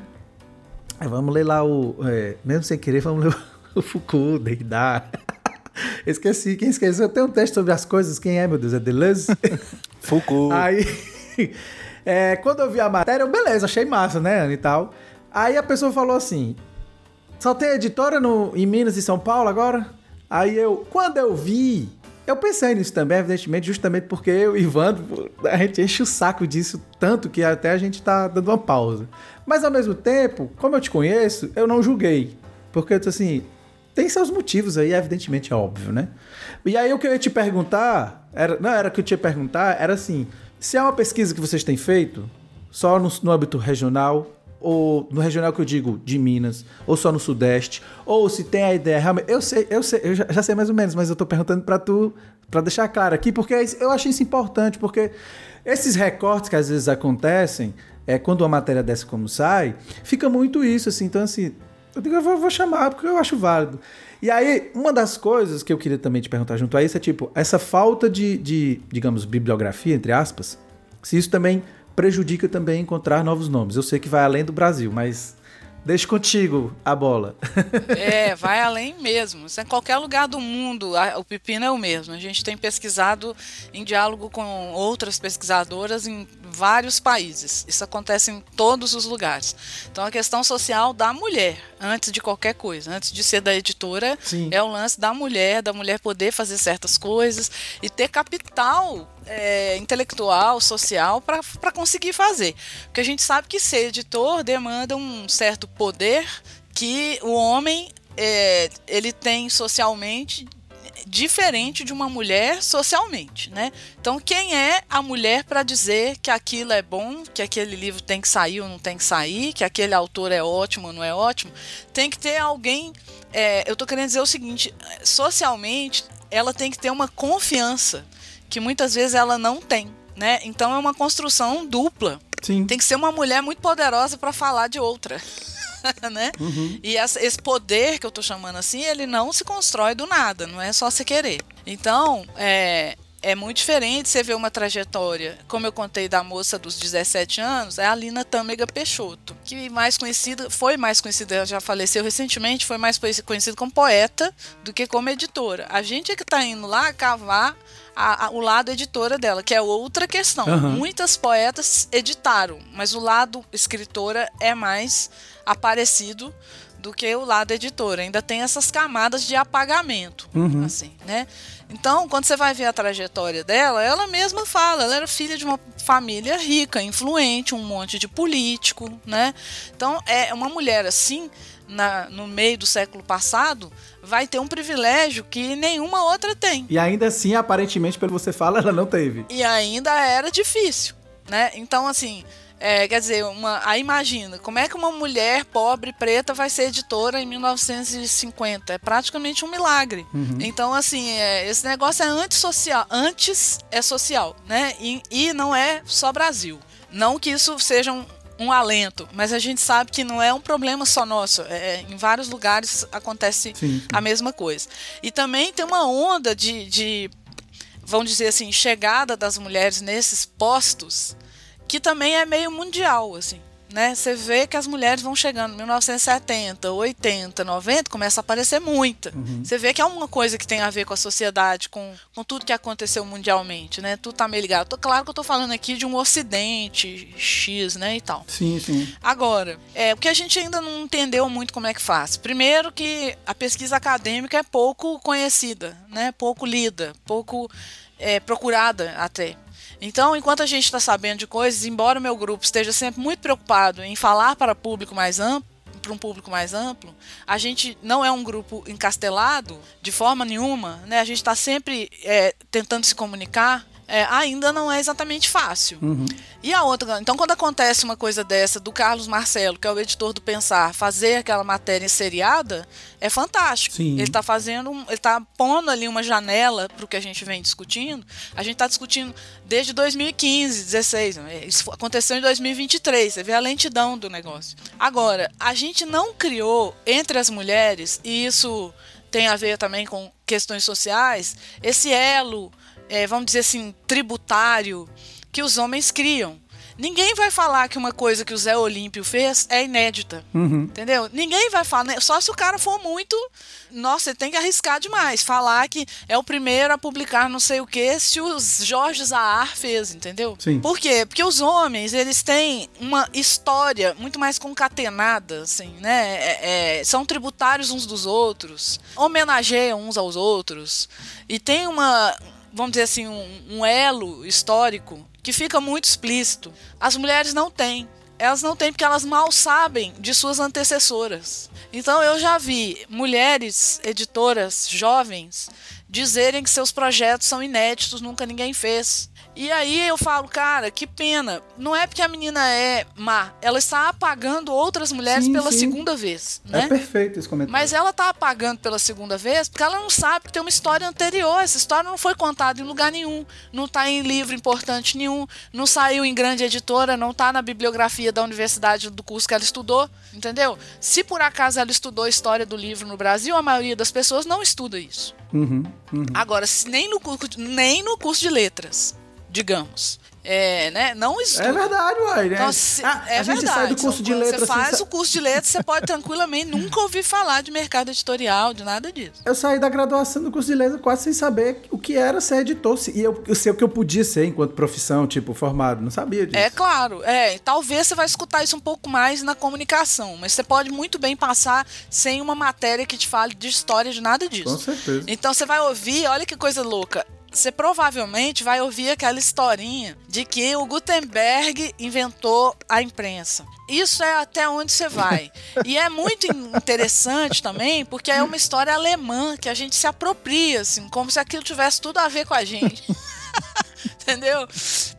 Vamos ler lá o. É, mesmo sem querer, vamos ler o Foucault, Derrida. Esqueci, quem esqueceu? Tem um texto sobre as coisas, quem é, meu Deus? É Deleuze? Foucault. Aí, é, quando eu vi a matéria, eu, beleza, achei massa, né, Ana e tal. Aí a pessoa falou assim, só tem editora no, em Minas e São Paulo agora? Aí eu, quando eu vi, eu pensei nisso também, evidentemente, justamente porque eu e Ivandro, a gente enche o saco disso tanto que até a gente tá dando uma pausa. Mas ao mesmo tempo, como eu te conheço, eu não julguei. Porque eu disse assim, tem seus motivos aí, evidentemente, é óbvio, né? E aí o que eu ia te perguntar, era, não era o que eu te ia perguntar, era assim, se é uma pesquisa que vocês têm feito, só no, no âmbito regional, ou no regional que eu digo de Minas, ou só no Sudeste, ou se tem a ideia realmente. Eu sei, eu sei, eu já, já sei mais ou menos, mas eu tô perguntando para tu, para deixar claro aqui, porque eu achei isso importante, porque esses recortes que às vezes acontecem, é quando uma matéria dessa como sai, fica muito isso, assim. Então, assim, eu digo, eu vou, vou, chamar, porque eu acho válido. E aí, uma das coisas que eu queria também te perguntar junto a isso é, tipo, essa falta de, de digamos, bibliografia, entre aspas, se isso também prejudica também encontrar novos nomes. Eu sei que vai além do Brasil, mas Deixa contigo a bola. é, vai além mesmo. Em qualquer lugar do mundo, o pepino é o mesmo. A gente tem pesquisado em diálogo com outras pesquisadoras em vários países. Isso acontece em todos os lugares. Então, a questão social da mulher, antes de qualquer coisa, antes de ser da editora, Sim. é o lance da mulher, da mulher poder fazer certas coisas e ter capital é, intelectual, social, para conseguir fazer. Porque a gente sabe que ser editor demanda um certo poder que o homem é, ele tem socialmente diferente de uma mulher socialmente, né? Então, quem é a mulher para dizer que aquilo é bom, que aquele livro tem que sair ou não tem que sair, que aquele autor é ótimo ou não é ótimo? Tem que ter alguém. É, eu estou querendo dizer o seguinte: socialmente, ela tem que ter uma confiança que muitas vezes ela não tem, né? Então é uma construção dupla. Sim. Tem que ser uma mulher muito poderosa para falar de outra. né? Uhum. E esse poder que eu tô chamando assim, ele não se constrói do nada, não é só você querer. Então, é, é muito diferente você ver uma trajetória, como eu contei da moça dos 17 anos, é a Lina Tâmega Peixoto, que mais conhecida, foi mais conhecida, já faleceu recentemente, foi mais conhecida como poeta do que como editora. A gente é que está indo lá cavar a, a, o lado editora dela, que é outra questão. Uhum. Muitas poetas editaram, mas o lado escritora é mais aparecido do que o lado editora. Ainda tem essas camadas de apagamento, uhum. assim, né? Então, quando você vai ver a trajetória dela, ela mesma fala, ela era filha de uma família rica, influente, um monte de político, né? Então, é uma mulher assim, na, no meio do século passado, vai ter um privilégio que nenhuma outra tem. E ainda assim, aparentemente, pelo que você fala, ela não teve. E ainda era difícil, né? Então, assim, é, quer dizer, uma, aí imagina, como é que uma mulher pobre, preta, vai ser editora em 1950? É praticamente um milagre. Uhum. Então, assim, é, esse negócio é antissocial. Antes é social, né? E, e não é só Brasil. Não que isso seja um, um alento, mas a gente sabe que não é um problema só nosso. É, em vários lugares acontece sim, sim. a mesma coisa. E também tem uma onda de, de, vamos dizer assim, chegada das mulheres nesses postos que também é meio mundial, assim. Né? Você vê que as mulheres vão chegando em 1970, 80, 90, começa a aparecer muita. Uhum. Você vê que é uma coisa que tem a ver com a sociedade, com, com tudo que aconteceu mundialmente, né? Tudo tá meio ligado. Tô, claro que eu tô falando aqui de um ocidente X, né, e tal. Sim, sim. Agora, é, o que a gente ainda não entendeu muito como é que faz. Primeiro que a pesquisa acadêmica é pouco conhecida, né? Pouco lida, pouco é, procurada até. Então, enquanto a gente está sabendo de coisas, embora o meu grupo esteja sempre muito preocupado em falar para público mais amplo, para um público mais amplo, a gente não é um grupo encastelado de forma nenhuma, né? A gente está sempre é, tentando se comunicar é, ainda não é exatamente fácil. Uhum. E a outra, então quando acontece uma coisa dessa do Carlos Marcelo, que é o editor do Pensar, fazer aquela matéria seriada, é fantástico. Sim. Ele está fazendo, ele está pondo ali uma janela para o que a gente vem discutindo. A gente está discutindo desde 2015, 16. Né? Isso aconteceu em 2023. Você vê a lentidão do negócio. Agora, a gente não criou entre as mulheres e isso tem a ver também com questões sociais, esse elo é, vamos dizer assim, tributário que os homens criam. Ninguém vai falar que uma coisa que o Zé Olímpio fez é inédita. Uhum. Entendeu? Ninguém vai falar. Né? Só se o cara for muito. Nossa, você tem que arriscar demais. Falar que é o primeiro a publicar não sei o que se o Jorge Zahar fez, entendeu? Sim. Por quê? Porque os homens, eles têm uma história muito mais concatenada, assim, né? É, é, são tributários uns dos outros, homenageiam uns aos outros. E tem uma vamos dizer assim, um, um elo histórico que fica muito explícito. As mulheres não têm. Elas não têm porque elas mal sabem de suas antecessoras. Então eu já vi mulheres editoras jovens dizerem que seus projetos são inéditos, nunca ninguém fez. E aí eu falo, cara, que pena. Não é porque a menina é má, ela está apagando outras mulheres sim, pela sim. segunda vez. É né? É perfeito esse comentário. Mas ela está apagando pela segunda vez porque ela não sabe que tem uma história anterior. Essa história não foi contada em lugar nenhum, não está em livro importante nenhum, não saiu em grande editora, não está na bibliografia da universidade do curso que ela estudou, entendeu? Se por acaso ela estudou a história do livro no Brasil, a maioria das pessoas não estuda isso. Uhum, uhum. Agora, nem no, nem no curso de letras digamos. É, né? Não estuda. É verdade, uai. Né? Então, se, ah, é a gente verdade. sai do curso de letras. Você faz assim, o curso de letras, você pode tranquilamente nunca ouvir falar de mercado editorial, de nada disso. Eu saí da graduação do curso de letras quase sem saber o que era ser editor. E eu, eu sei o que eu podia ser enquanto profissão, tipo, formado. Não sabia disso. É claro, é. Talvez você vai escutar isso um pouco mais na comunicação, mas você pode muito bem passar sem uma matéria que te fale de história de nada disso. Com certeza. Então você vai ouvir, olha que coisa louca você provavelmente vai ouvir aquela historinha de que o Gutenberg inventou a imprensa. Isso é até onde você vai. E é muito interessante também, porque é uma história alemã que a gente se apropria, assim, como se aquilo tivesse tudo a ver com a gente. Entendeu?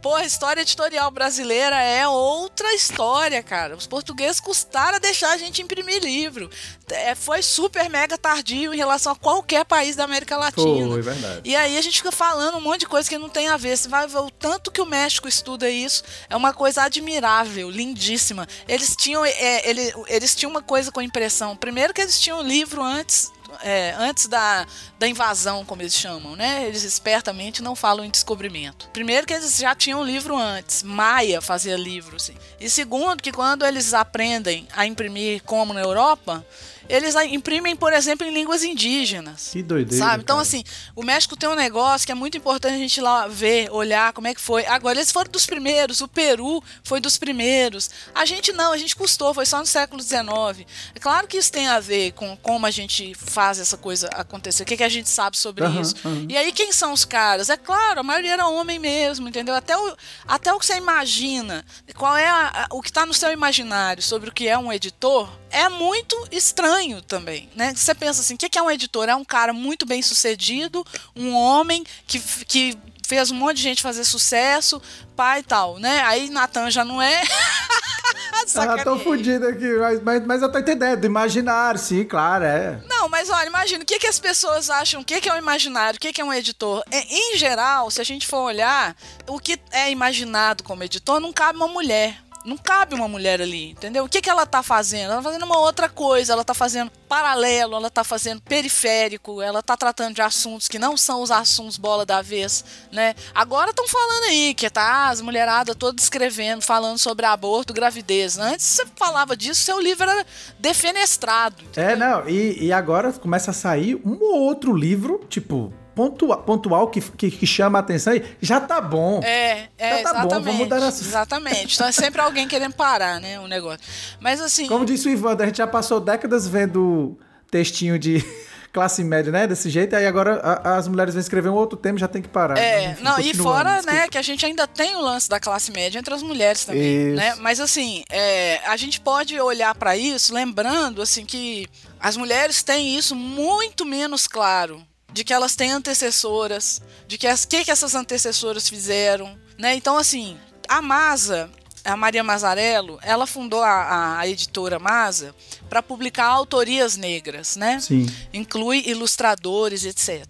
Pô, a história editorial brasileira é outra história, cara. Os portugueses custaram deixar a gente imprimir livro. É, foi super mega tardio em relação a qualquer país da América Latina. Foi, verdade. E aí a gente fica falando um monte de coisa que não tem a ver. Você vai ver o tanto que o México estuda isso. É uma coisa admirável, lindíssima. Eles tinham, é, eles, eles tinham uma coisa com impressão. Primeiro que eles tinham livro antes é, antes da, da invasão, como eles chamam, né? Eles espertamente não falam em descobrimento. Primeiro que eles já tinham livro antes, Maia fazia livro, assim. E segundo que quando eles aprendem a imprimir como na Europa, eles imprimem, por exemplo, em línguas indígenas. Que doideira. Sabe? Então, assim, o México tem um negócio que é muito importante a gente lá ver, olhar como é que foi. Agora, eles foram dos primeiros, o Peru foi dos primeiros. A gente não, a gente custou, foi só no século XIX. É claro que isso tem a ver com como a gente faz essa coisa acontecer, o que, que a gente sabe sobre uhum, isso. Uhum. E aí, quem são os caras? É claro, a maioria era homem mesmo, entendeu? Até o, até o que você imagina, qual é a, a, o que está no seu imaginário sobre o que é um editor, é muito estranho também, né? Você pensa assim, o que é um editor? É um cara muito bem sucedido, um homem que, que fez um monte de gente fazer sucesso, pai e tal, né? Aí Natan já não é. ah, tô fudido aqui, mas, mas, mas eu tô entendendo, imaginário, sim, claro, é. Não, mas olha, imagina, o que, que as pessoas acham, o que, que é um imaginário, o que, que é um editor? É, em geral, se a gente for olhar, o que é imaginado como editor não cabe uma mulher. Não cabe uma mulher ali, entendeu? O que, que ela tá fazendo? Ela tá fazendo uma outra coisa, ela tá fazendo paralelo, ela tá fazendo periférico, ela tá tratando de assuntos que não são os assuntos bola da vez, né? Agora estão falando aí que tá as mulheradas todas escrevendo, falando sobre aborto, gravidez. Antes você falava disso, seu livro era defenestrado. Entendeu? É, não, e, e agora começa a sair um ou outro livro, tipo, pontual, pontual que, que, que, chama a atenção e já tá bom. É, é já tá exatamente. Bom, vamos dar essa... Exatamente. Então é sempre alguém querendo parar, né, o negócio. Mas assim... Como disse o Ivan, a gente já passou décadas vendo textinho de classe média, né, desse jeito, aí agora a, as mulheres vão escrever um outro tema e já tem que parar. É, Enfim, não, e fora, desculpa. né, que a gente ainda tem o lance da classe média entre as mulheres também, isso. né? Mas assim, é, a gente pode olhar para isso lembrando, assim, que as mulheres têm isso muito menos claro de que elas têm antecessoras, de que as que, que essas antecessoras fizeram, né? Então assim, a Masa, a Maria Mazarello, ela fundou a, a editora Masa para publicar autorias negras, né? Sim. Inclui ilustradores, etc.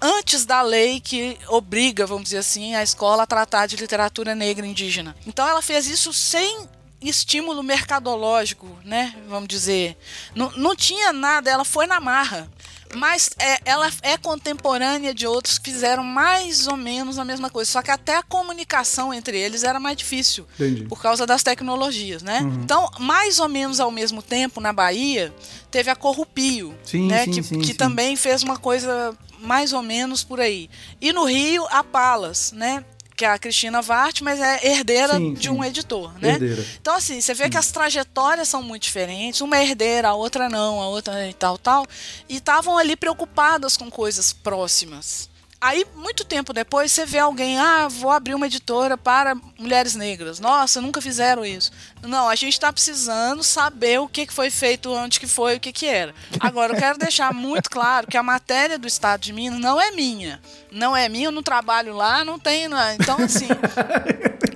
Antes da lei que obriga, vamos dizer assim, a escola a tratar de literatura negra indígena. Então ela fez isso sem estímulo mercadológico, né? Vamos dizer. Não, não tinha nada, ela foi na marra. Mas é, ela é contemporânea de outros que fizeram mais ou menos a mesma coisa. Só que até a comunicação entre eles era mais difícil. Entendi. Por causa das tecnologias, né? Uhum. Então, mais ou menos ao mesmo tempo, na Bahia, teve a Corrupio. Sim, né? sim, que, sim, que também fez uma coisa mais ou menos por aí. E no Rio, a Palas, né? Que é a Cristina Vart, mas é herdeira Sim, de sim. um editor, né? Herdeira. Então, assim, você vê que as trajetórias são muito diferentes. Uma é herdeira, a outra não, a outra e tal, tal. E estavam ali preocupadas com coisas próximas. Aí, muito tempo depois, você vê alguém, ah, vou abrir uma editora para mulheres negras. Nossa, nunca fizeram isso. Não, a gente está precisando saber o que foi feito, onde que foi, o que que era. Agora, eu quero deixar muito claro que a matéria do Estado de Minas não é minha. Não é minha, eu não trabalho lá, não tenho... não- Então, assim,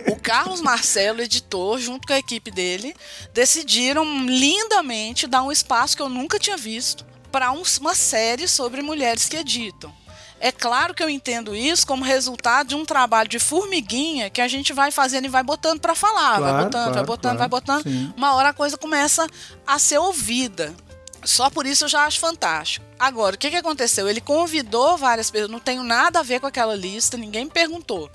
o Carlos Marcelo, editor, junto com a equipe dele, decidiram lindamente dar um espaço que eu nunca tinha visto para uma série sobre mulheres que editam. É claro que eu entendo isso como resultado de um trabalho de formiguinha que a gente vai fazendo e vai botando para falar, vai Claro, botando, vai claro, botando, claro. vai botando. Sim. Uma hora a coisa começa a ser ouvida. Só por isso eu já acho fantástico. Agora, o que, que aconteceu? Ele convidou várias pessoas, não tenho nada a ver com aquela lista, ninguém me perguntou.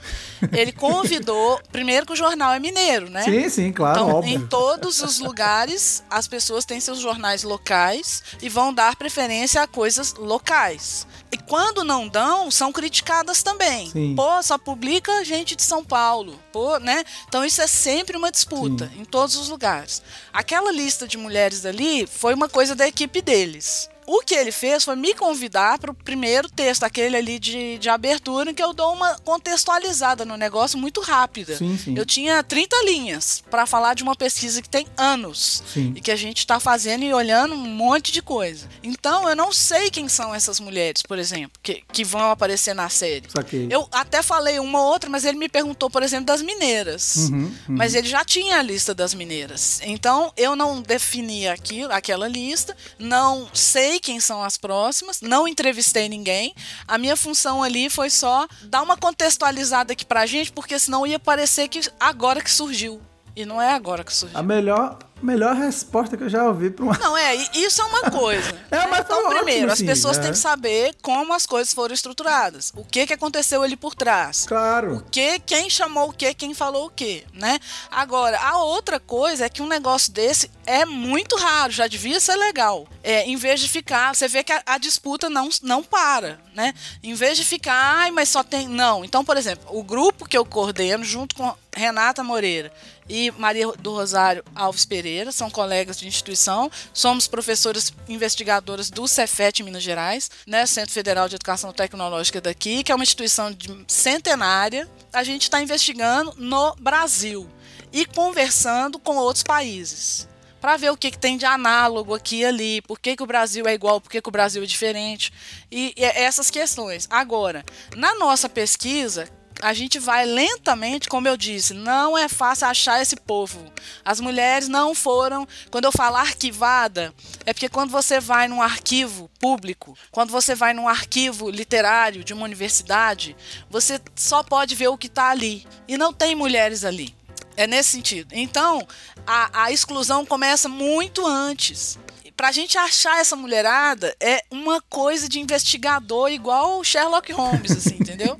Ele convidou, primeiro que o jornal é mineiro, né? Sim, sim, claro, então, óbvio. Em todos os lugares, as pessoas têm seus jornais locais e vão dar preferência a coisas locais. E quando não dão, são criticadas também. Sim. Pô, só publica gente de São Paulo. Pô, né? Então isso é sempre uma disputa Sim. em todos os lugares. Aquela lista de mulheres ali foi uma coisa da equipe deles o que ele fez foi me convidar para o primeiro texto, aquele ali de, de abertura, em que eu dou uma contextualizada no negócio muito rápida. Sim, sim. Eu tinha 30 linhas para falar de uma pesquisa que tem anos sim. e que a gente está fazendo e olhando um monte de coisa. Então eu não sei quem são essas mulheres, por exemplo, que, que vão aparecer na série. Saquei. Eu até falei uma ou outra, mas ele me perguntou, por exemplo, das mineiras. Uhum, uhum. Mas ele já tinha a lista das mineiras. Então eu não defini aquilo, aquela lista, não sei quem são as próximas, não entrevistei ninguém. A minha função ali foi só dar uma contextualizada aqui pra gente, porque senão ia parecer que agora que surgiu. E não é agora que surgiu. A melhor Melhor resposta que eu já ouvi para uma. Não, é, isso é uma coisa. é, mas então, ótimo, primeiro, assim, as pessoas é. têm que saber como as coisas foram estruturadas. O que que aconteceu ali por trás. Claro. O que, quem chamou o que, quem falou o que, né? Agora, a outra coisa é que um negócio desse é muito raro, já devia ser legal. É, em vez de ficar, você vê que a, a disputa não, não para, né? Em vez de ficar, ai, mas só tem. Não. Então, por exemplo, o grupo que eu coordeno junto com Renata Moreira e Maria do Rosário Alves Pereira, são colegas de instituição, somos professoras investigadoras do Cefet Minas Gerais, né, Centro Federal de Educação Tecnológica daqui, que é uma instituição centenária. A gente está investigando no Brasil e conversando com outros países para ver o que, que, tem de análogo aqui e ali, por que, que o Brasil é igual, por que, que o Brasil é diferente, e, e essas questões. Agora, na nossa pesquisa, a gente vai lentamente, como eu disse, não é fácil achar esse povo. As mulheres não foram. Quando eu falo arquivada, é porque quando você vai num arquivo público, quando você vai num arquivo literário de uma universidade, você só pode ver o que está ali. E não tem mulheres ali. É nesse sentido. Então, a, a exclusão começa muito antes pra gente achar essa mulherada é uma coisa de investigador igual Sherlock Holmes, assim, entendeu?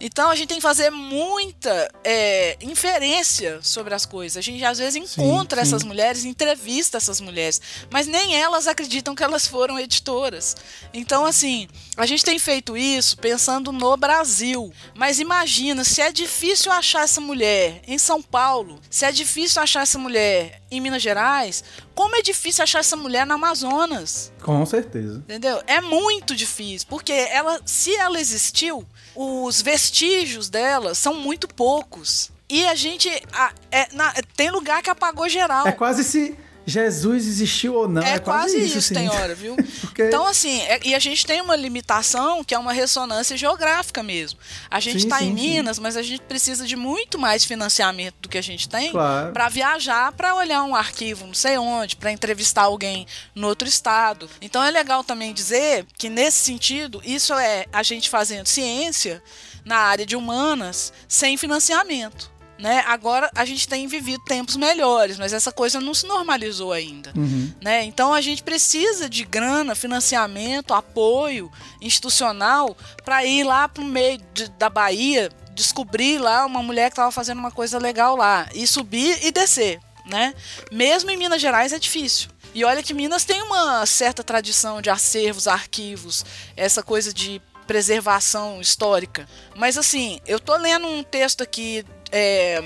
Então a gente tem que fazer muita é, inferência sobre as coisas. A gente às vezes encontra sim, sim. essas mulheres, entrevista essas mulheres, mas nem elas acreditam que elas foram editoras. Então, assim, a gente tem feito isso pensando no Brasil. Mas imagina, se é difícil achar essa mulher em São Paulo, se é difícil achar essa mulher em Minas Gerais, como é difícil achar essa mulher no Amazonas. Com certeza. Entendeu? É muito difícil, porque ela, se ela existiu, os vestígios dela são muito poucos. E a gente. A, é, na, tem lugar que apagou geral. É quase se Jesus existiu ou não. É, é quase, quase isso, isso tem hora, viu? Porque... Então, assim, é, e a gente tem uma limitação que é uma ressonância geográfica mesmo. A gente está em Minas, sim. mas a gente precisa de muito mais financiamento do que a gente tem claro. para viajar, para olhar um arquivo não sei onde, para entrevistar alguém no outro estado. Então é legal também dizer que, nesse sentido, isso é a gente fazendo ciência na área de humanas sem financiamento. Né? Agora a gente tem vivido tempos melhores, mas essa coisa não se normalizou ainda. Uhum. Né? Então a gente precisa de grana, financiamento, apoio institucional para ir lá para o meio de, da Bahia, descobrir lá uma mulher que estava fazendo uma coisa legal lá, e subir e descer. Né? Mesmo em Minas Gerais é difícil. E olha que Minas tem uma certa tradição de acervos, arquivos, essa coisa de preservação histórica. Mas assim, eu tô lendo um texto aqui é,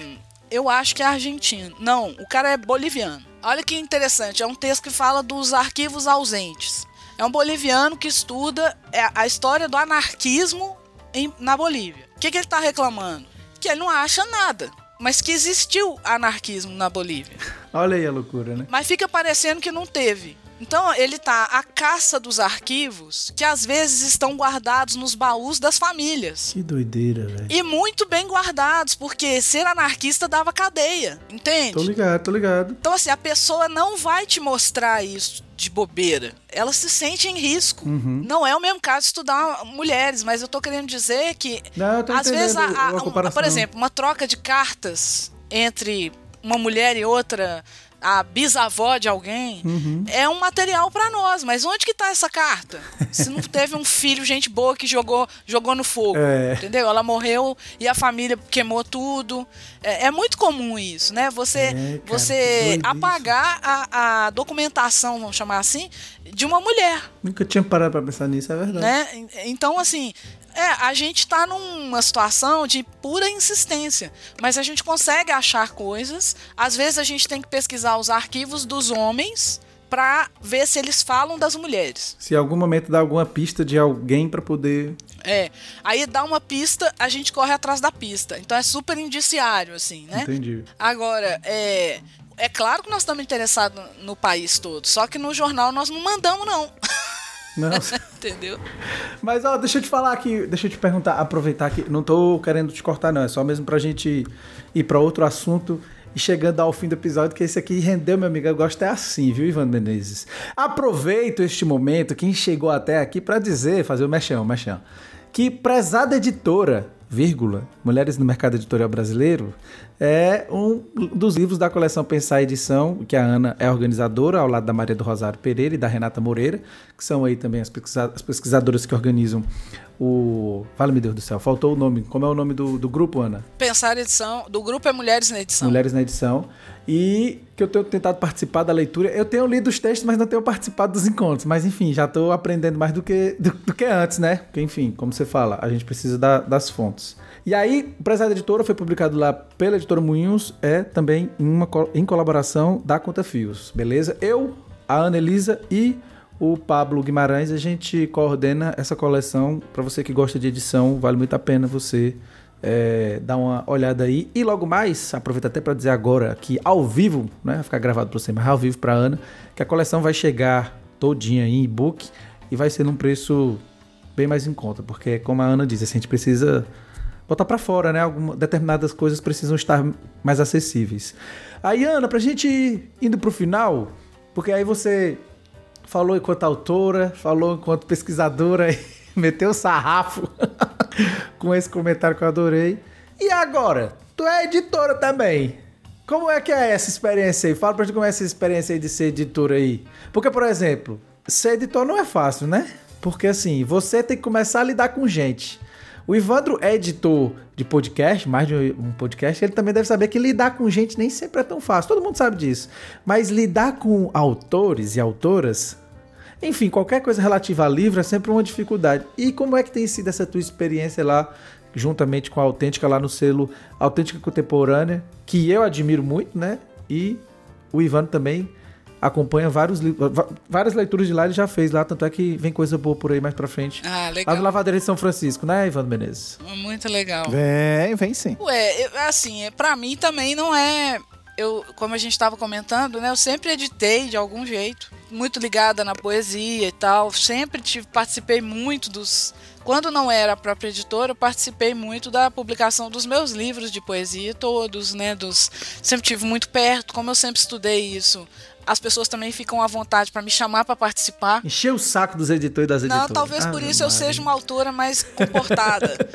eu acho que é argentino. Não, o cara é boliviano. Olha que interessante, é um texto que fala dos arquivos ausentes. É um boliviano que estuda é, a história do anarquismo em, na Bolívia. O que, que ele está reclamando? Que ele não acha nada, mas que existiu anarquismo na Bolívia. Olha aí a loucura, né? Mas fica parecendo que não teve. Então ele tá à caça dos arquivos que às vezes estão guardados nos baús das famílias. Que doideira, velho. E muito bem guardados, porque ser anarquista dava cadeia, entende? Tô ligado, tô ligado. Então assim, a pessoa não vai te mostrar isso de bobeira. Ela se sente em risco. Uhum. Não é o mesmo caso estudar mulheres, mas eu tô querendo dizer que não, eu tô às vezes, a, a, a um, por exemplo, uma troca de cartas entre uma mulher e outra a bisavó de alguém, uhum. é um material para nós. Mas onde que tá essa carta? Se não teve um filho, gente boa, que jogou, jogou no fogo, é. entendeu? Ela morreu e a família queimou tudo. É, é muito comum isso, né? Você, é, cara, você apagar a, a, documentação, vamos chamar assim, de uma mulher. Nunca tinha parado para pensar nisso, é verdade. Né? Então, assim, é, a gente está numa situação de pura insistência, mas a gente consegue achar coisas. Às vezes a gente tem que pesquisar os arquivos dos homens para ver se eles falam das mulheres. Se em algum momento dá alguma pista de alguém para poder. É. Aí dá uma pista, a gente corre atrás da pista. Então é super indiciário, assim, né? Entendi. Agora, é. É claro que nós estamos interessados no país todo, só que no jornal nós não mandamos, não. Não. Entendeu? Mas, ó, deixa eu te falar aqui, deixa eu te perguntar, aproveitar aqui, não tô querendo te cortar, não, é só mesmo pra gente ir pra outro assunto e chegando ao fim do episódio, que esse aqui rendeu, meu amigo. Eu gosto é assim, viu, Ivan Menezes? Aproveito este momento, quem chegou até aqui, para dizer, fazer o mexão, mexão, que prezada editora, vírgula, Mulheres no Mercado Editorial Brasileiro, é um dos livros da coleção Pensar Edição, que a Ana é organizadora, ao lado da Maria do Rosário Pereira e da Renata Moreira, que são aí também as, pesquisadoras que organizam o. Fala, meu Deus do céu, faltou o nome. Como é o nome do, do grupo, Ana? Pensar Edição. Do grupo é Mulheres na Edição. Mulheres na Edição. E que eu tenho tentado participar da leitura. Eu tenho lido os textos, mas não tenho participado dos encontros. Mas enfim, já estou aprendendo mais do que, do, do, que antes, né? Porque, enfim, como você fala, a gente precisa da, das fontes. E aí, o Prezada Editora foi publicado lá pela Editora Moinhos, é também em, uma, em colaboração da Conta Fios, beleza? Eu, a Ana Elisa e o Pablo Guimarães, a gente coordena essa coleção. Para você que gosta de edição, vale muito a pena você é, dar uma olhada aí. E logo mais, aproveito até para dizer agora que ao vivo, né, vai ficar gravado para você, mas ao vivo para Ana, que a coleção vai chegar todinha em e-book e vai ser num preço bem mais em conta, porque como a Ana diz, a gente precisa botar para fora, né? Algumas determinadas coisas precisam estar mais acessíveis. Aí, Ana, pra gente ir indo pro final, porque aí você falou enquanto autora, falou enquanto pesquisadora, meteu o sarrafo com esse comentário que eu adorei. E agora? Tu é editora também. Como é que é essa experiência aí? Fala pra gente como é essa experiência aí de ser editora aí. Porque, por exemplo, ser editor não é fácil, né? Porque assim, você tem que começar a lidar com gente. O Ivandro é editor de podcast, mais de um podcast, ele também deve saber que lidar com gente nem sempre é tão fácil. Todo mundo sabe disso. Mas lidar com autores e autoras, enfim, qualquer coisa relativa a livro é sempre uma dificuldade. E como é que tem sido essa tua experiência lá, juntamente com a Autêntica, lá no selo Autêntica Contemporânea, que eu admiro muito, né? E o Ivandro também acompanha vários várias leituras de lá, ele já fez lá, tanto é que vem coisa boa por aí mais pra frente. Ah, legal. Lá no Lavadeira de São Francisco, né, Ivan Menezes? Muito legal. Vem, vem sim. Ué, eu, assim, é, pra mim também não é. Eu, como a gente estava comentando, né, eu sempre editei de algum jeito, muito ligada na poesia e tal, sempre tive, participei muito dos, quando não era a própria editora, eu participei muito da publicação dos meus livros de poesia todos, né, dos sempre tive muito perto, como eu sempre estudei isso as pessoas também ficam à vontade para me chamar para participar. Encher o saco dos editores e das editoras. Não, talvez ah, por isso eu seja uma autora mais comportada.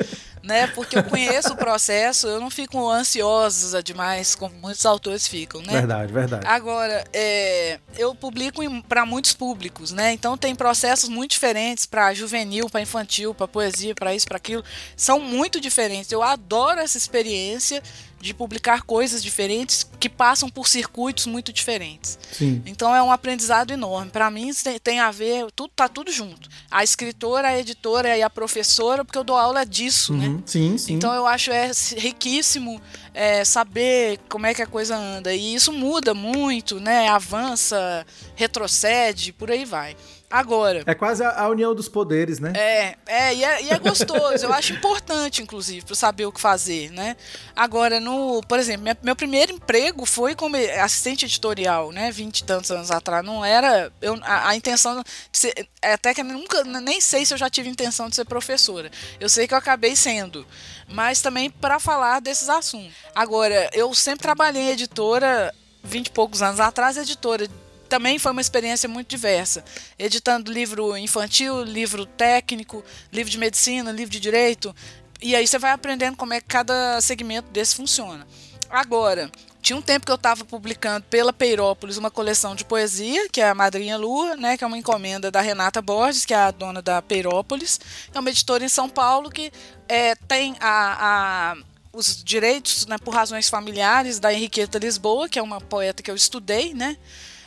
né? Porque eu conheço o processo, eu não fico ansiosa demais, como muitos autores ficam, né? Verdade, verdade. Agora, é, eu publico para muitos públicos, né? Então tem processos muito diferentes para juvenil, para infantil, para poesia, para isso, para aquilo. São muito diferentes. Eu adoro essa experiência de publicar coisas diferentes que passam por circuitos muito diferentes. Sim. Então é um aprendizado enorme. Para mim tem, tem, a ver, tudo tá tudo junto. A escritora, a editora e a professora, porque eu dou aula disso, né? uhum. né? Sim, sim. Então eu acho é riquíssimo é, saber como é que a coisa anda e isso muda muito, né? Avança, retrocede, por aí vai. Agora. É quase a, a, união dos poderes, né? É, é e, é, e é gostoso. eu acho importante, inclusive, para saber o que fazer, né? Agora, no, por exemplo, minha, meu primeiro emprego foi como assistente editorial, né? Vinte e tantos anos atrás. Não era. Eu, a, a intenção. Ser, é até que eu nunca. Nem sei se eu já tive intenção de ser professora. Eu sei que eu acabei sendo. Mas também para falar desses assuntos. Agora, eu sempre trabalhei em editora vinte e poucos anos atrás, editora também foi uma experiência muito diversa. Editando livro infantil, livro técnico, livro de medicina, livro de direito. E aí você vai aprendendo como é que cada segmento desse funciona. Agora, tinha um tempo que eu estava publicando pela Peirópolis uma coleção de poesia, que é a Madrinha Lua, né, que é uma encomenda da Renata Borges, que é a dona da Peirópolis. É uma editora em São Paulo que é, tem a, a os direitos né, por razões familiares da Henriqueta Lisboa, que é uma poeta que eu estudei, né?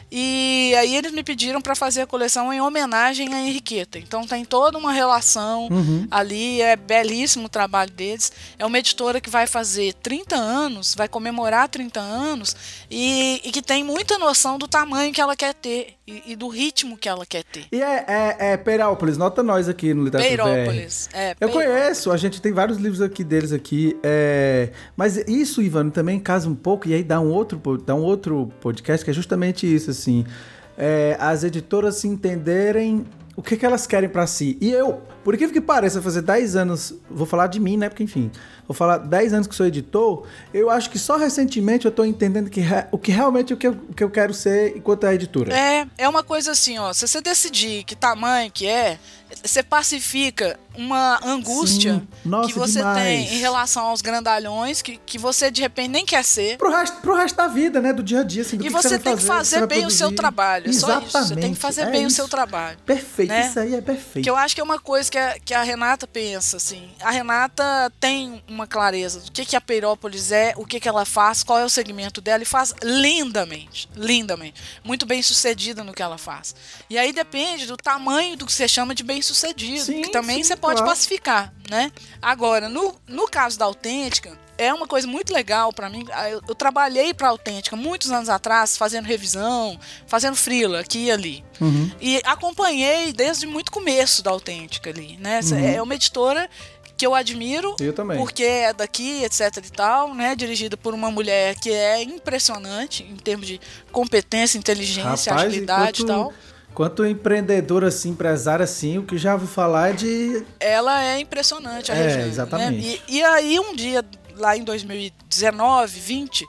E aí eles me pediram para fazer a coleção em homenagem à Henriqueta. Então tem toda uma relação uhum. ali, é belíssimo o trabalho deles. É uma editora que vai fazer 30 anos, vai comemorar 30 anos e, e que tem muita noção do tamanho que ela quer ter e, e do ritmo que ela quer ter. E é, é, é Perópolis, nota nós aqui no Literatura Perópolis, é. Eu conheço, a gente tem vários livros aqui deles aqui. É... Mas isso, Ivan, também casa um pouco e aí dá um outro, dá um outro podcast que é justamente isso assim, é, as editoras se entenderem o que, que elas querem para si. E eu, por incrível que pareça, fazer 10 anos, vou falar de mim, né? Porque, enfim, vou falar 10 anos que sou editor, eu acho que só recentemente eu tô entendendo que o que realmente o que, eu, o que eu quero ser enquanto é editora. É, é uma coisa assim, ó, se você decidir que tamanho que é, você pacifica uma angústia Nossa, que você demais. tem em relação aos grandalhões, que, que você de repente nem quer ser. Pro resto, pro resto da vida, né? Do dia a dia. Assim, do e que você, você tem fazer, que fazer bem o seu trabalho. Exatamente. Só isso. Você tem que fazer é bem isso. o seu trabalho. Perfeito, né? isso aí é perfeito. Que eu acho que é uma coisa que a, que a Renata pensa, assim. A Renata tem uma clareza do que, que a Peirópolis é, o que, que ela faz, qual é o segmento dela, e faz lindamente. Lindamente. Muito bem sucedida no que ela faz. E aí depende do tamanho do que você chama de bem sucedido. Sim, que também sim, você pode claro. pacificar, né? Agora, no, no caso da autêntica, é uma coisa muito legal para mim. Ah, eu, eu trabalhei para Autêntica muitos anos atrás, fazendo revisão, fazendo freela aqui e ali. Uhum. E acompanhei desde muito começo da Autêntica ali, né? Uhum. É uma editora que eu admiro, eu porque é daqui, etc e tal, né? Dirigida por uma mulher que é impressionante em termos de competência, inteligência, Rapaz, agilidade e tal. Quanto empreendedora, assim, empresária, assim, o que já vou falar é de. Ela é impressionante, a é, Regiane. Né? Exatamente. Né? E, e aí, um dia, lá em 2019, 20,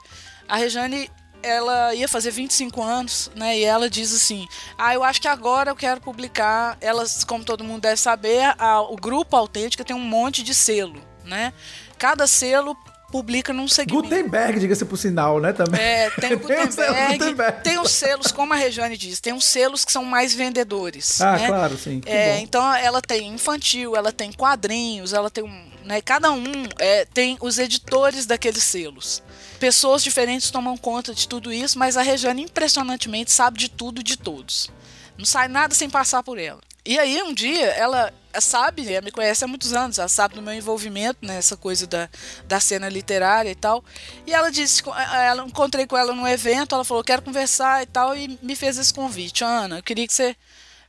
a Rejane ela ia fazer 25 anos, né? E ela diz assim: Ah, eu acho que agora eu quero publicar. Elas, como todo mundo deve saber, a, o grupo Autêntica tem um monte de selo, né? Cada selo publica num segmento. Gutenberg, diga-se por sinal, né? Também. É, tem o Gutenberg, Gutenberg, tem os selos, como a Regiane diz, tem os selos que são mais vendedores. Ah, né? claro, sim. É, então ela tem infantil, ela tem quadrinhos, ela tem um. Né, cada um é, tem os editores daqueles selos. Pessoas diferentes tomam conta de tudo isso, mas a Regiane impressionantemente sabe de tudo e de todos. Não sai nada sem passar por ela. E aí um dia ela sabe, ela me conhece há muitos anos, ela sabe do meu envolvimento nessa coisa da, da cena literária e tal. E ela disse, ela encontrei com ela num evento, ela falou, quero conversar e tal, e me fez esse convite. Ana, eu queria que você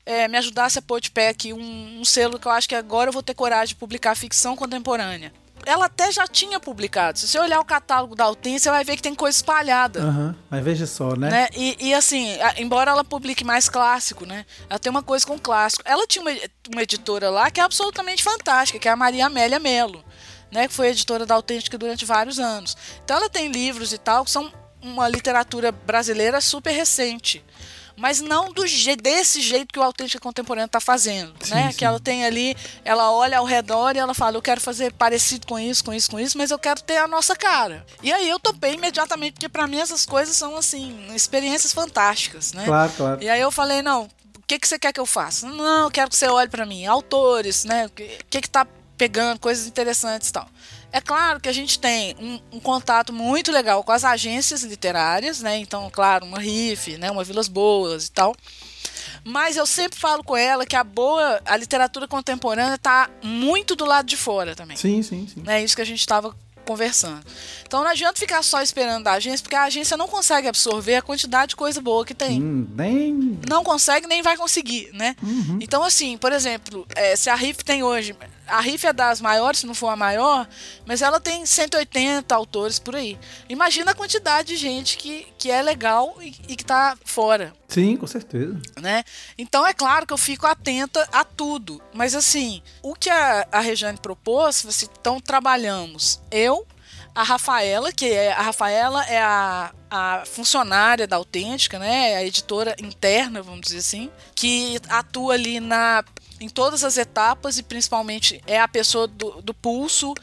é, me ajudasse a pôr de pé aqui um, um selo que eu acho que agora eu vou ter coragem de publicar ficção contemporânea ela até já tinha publicado. Se você olhar o catálogo da Alten, você vai ver que tem coisa espalhada. Uhum, mas veja só, né? né? E, e, assim, embora ela publique mais clássico, né? Ela tem uma coisa com clássico. Ela tinha uma, uma editora lá que é absolutamente fantástica, que é a Maria Amélia Melo, né? Que foi editora da Autêntica durante vários anos. Então ela tem livros e tal que são uma literatura brasileira super recente mas não do je desse jeito que o autêntico contemporâneo está fazendo, sim, né? Sim. Que ela tem ali, ela olha ao redor e ela fala, eu quero fazer parecido com isso, com isso, com isso, mas eu quero ter a nossa cara. E aí eu topei imediatamente, porque para mí essas coisas são assim experiências fantásticas, né? Claro, claro. E aí eu falei, não, o que que você quer que eu faça? Não, eu quero que você olhe para mim, autores, né? O que que está pegando, coisas interessantes e tal. É claro que a gente tem um, um, contato muito legal com as agências literárias, né? Então, claro, uma RIF, né? uma Vilas Boas e tal. Mas eu sempre falo com ela que a boa, a literatura contemporânea está muito do lado de fora também. Sim, sim, sim. É isso que a gente estava conversando. Então não adianta ficar só esperando da agência, porque a agência não consegue absorver a quantidade de coisa boa que tem. Hum, nem... Não consegue, nem vai conseguir, né? Uhum. Então, assim, por exemplo, é, se a RIF tem hoje a RIF é das maiores, se não for a maior, mas ela tem 180 autores por aí. Imagina a quantidade de gente que, que é legal e, e que está fora. Sim, com certeza. Né? Então é claro que eu fico atenta a tudo. Mas assim, o que a, a Regiane propôs, assim, então trabalhamos eu, a Rafaela, que é a Rafaela é a, a funcionária da Autêntica, né? A editora interna, vamos dizer assim, que atua ali na em todas as etapas e principalmente é a pessoa do, do pulso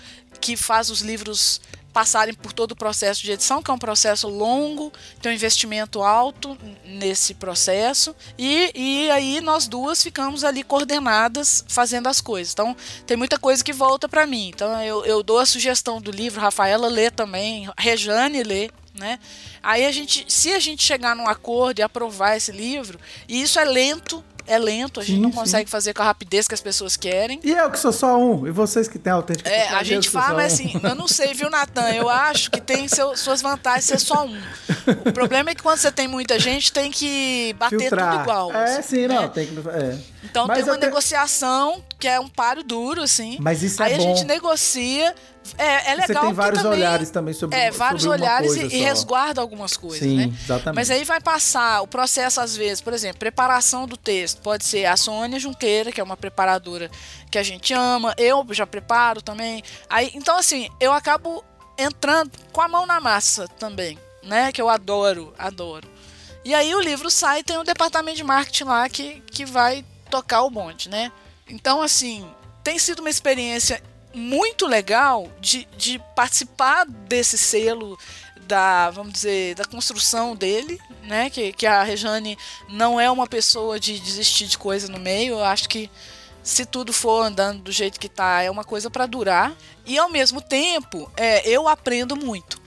que faz os livros passarem por todo o processo de edição, que é um processo longo, tem um investimento alto nesse processo, e, e aí nós duas ficamos ali coordenadas fazendo as coisas. Então, tem muita coisa que volta para mim. Então, eu, eu dou a sugestão do livro, Rafaela lê também, Rejane lê, né? Aí a gente, se a gente chegar num acordo e aprovar esse livro, e isso é lento, é lento, a gente sim, não consegue sim. fazer com a rapidez que as pessoas querem. E eu que sou só um, e vocês que têm autêntico. É, a gente fala, mas assim, eu não sei, viu, Natan? Eu acho que tem seu, suas vantagens ser só um. O problema é que quando você tem muita gente, tem que bater Filtrar. tudo igual. É, assim, sim, né? não, tem que. É. Então mas tem uma negociação que é um paro duro, assim. Mas isso é Aí bom. a gente negocia. É, é legal. Você tem vários também, olhares também sobre É, vários sobre olhares e, e, resguarda algumas coisas, Sim, né? exatamente. Mas aí vai passar o processo, às vezes, por exemplo, preparação do texto. Pode ser a Sônia Junqueira, que é uma preparadora que a gente ama, eu já preparo também. Aí, então, assim, eu acabo entrando com a mão na massa também, né? Que eu adoro, adoro. E aí o livro sai, tem um departamento de marketing lá que, que vai tocar o bonde, né? Então, assim, tem sido uma experiência muito legal de, de participar desse selo da, vamos dizer, da construção dele, né? Que, que a Rejane não é uma pessoa de desistir de coisa no meio. Eu acho que se tudo for andando do jeito que tá, é uma coisa para durar. E ao mesmo tempo, é, eu aprendo muito.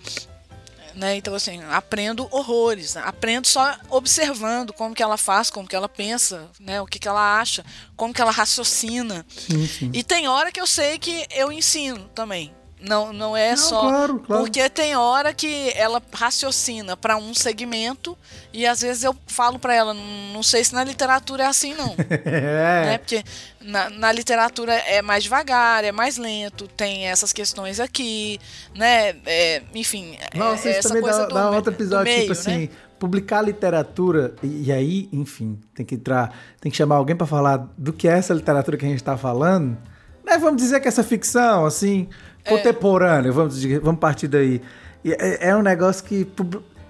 Né? Então, assim, aprendo horrores. Né? Aprendo só observando como que ela faz, como que ela pensa, né? o que, que ela acha, como que ela raciocina. Sim, sim. E tem hora que eu sei que eu ensino também. Não, não é Não, só. claro, claro. Porque tem hora que ela raciocina para um segmento e às vezes eu falo para ela, não sei se na literatura é assim, não. É. né? Porque na, na literatura é mais devagar, é mais lento, tem essas questões aqui, né? É, enfim, Nossa, é, isso também dá, do, dá outro episódio, meio, tipo assim, né? publicar literatura, e, e aí, enfim, tem que entrar, tem que chamar alguém pra falar do que é essa literatura que a gente tá falando. Né? Vamos dizer que essa ficção, assim, É. contemporânea, vamos, vamos partir daí. É, é um negócio que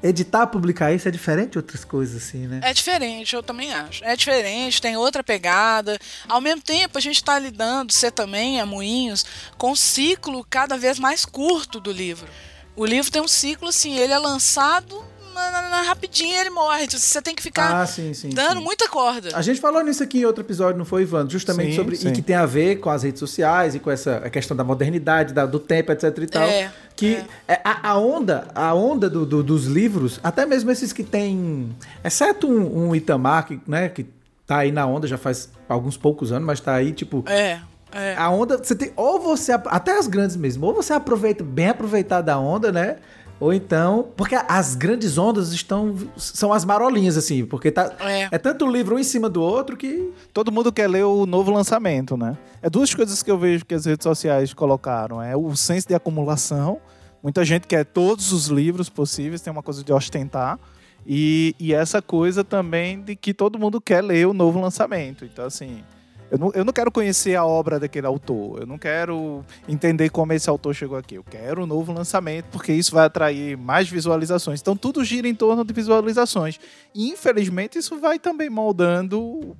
editar, publicar isso é diferente de outras coisas, assim, né? É diferente, eu também acho. É diferente, tem outra pegada. Ao mesmo tempo, a gente está lidando, você também, a Moinhos, com um ciclo cada vez mais curto do livro. O livro tem um ciclo assim, ele é lançado na, na- na- rapidinho ele morre. Então, Você tem que ficar Ah, sim, sim. dando sim. muita corda. A gente falou nisso aqui em outro episódio, não foi, Ivan? Justamente Sim, sobre. sim. E que tem a ver com as redes sociais e com essa a questão da modernidade, da- do tempo, etc e tal. É, que é. é a, a onda, a onda do- do- dos livros, até mesmo esses que tem. Exceto um, um Itamar, que, né, que tá aí na onda já faz alguns poucos anos, mas tá aí, tipo. É, é. A onda, você tem. Ou você. Até as grandes mesmo. Ou você aproveita, bem aproveitar da onda, né? Ou então. Porque as grandes ondas estão. São as marolinhas, assim. Porque tá. É. É tanto livro um em cima do outro que. Todo mundo quer ler o novo lançamento, né? É duas coisas que eu vejo que as redes sociais colocaram. É o senso de acumulação. Muita gente quer todos os livros possíveis, tem uma coisa de ostentar. E, e essa coisa também de que todo mundo quer ler o novo lançamento. Então, assim, eu não, eu não quero conhecer a obra daquele autor. Eu não quero entender como esse autor chegou aqui. Eu quero o novo lançamento, porque isso vai atrair mais visualizações. Então, tudo gira em torno de visualizações. E, infelizmente, isso vai também moldando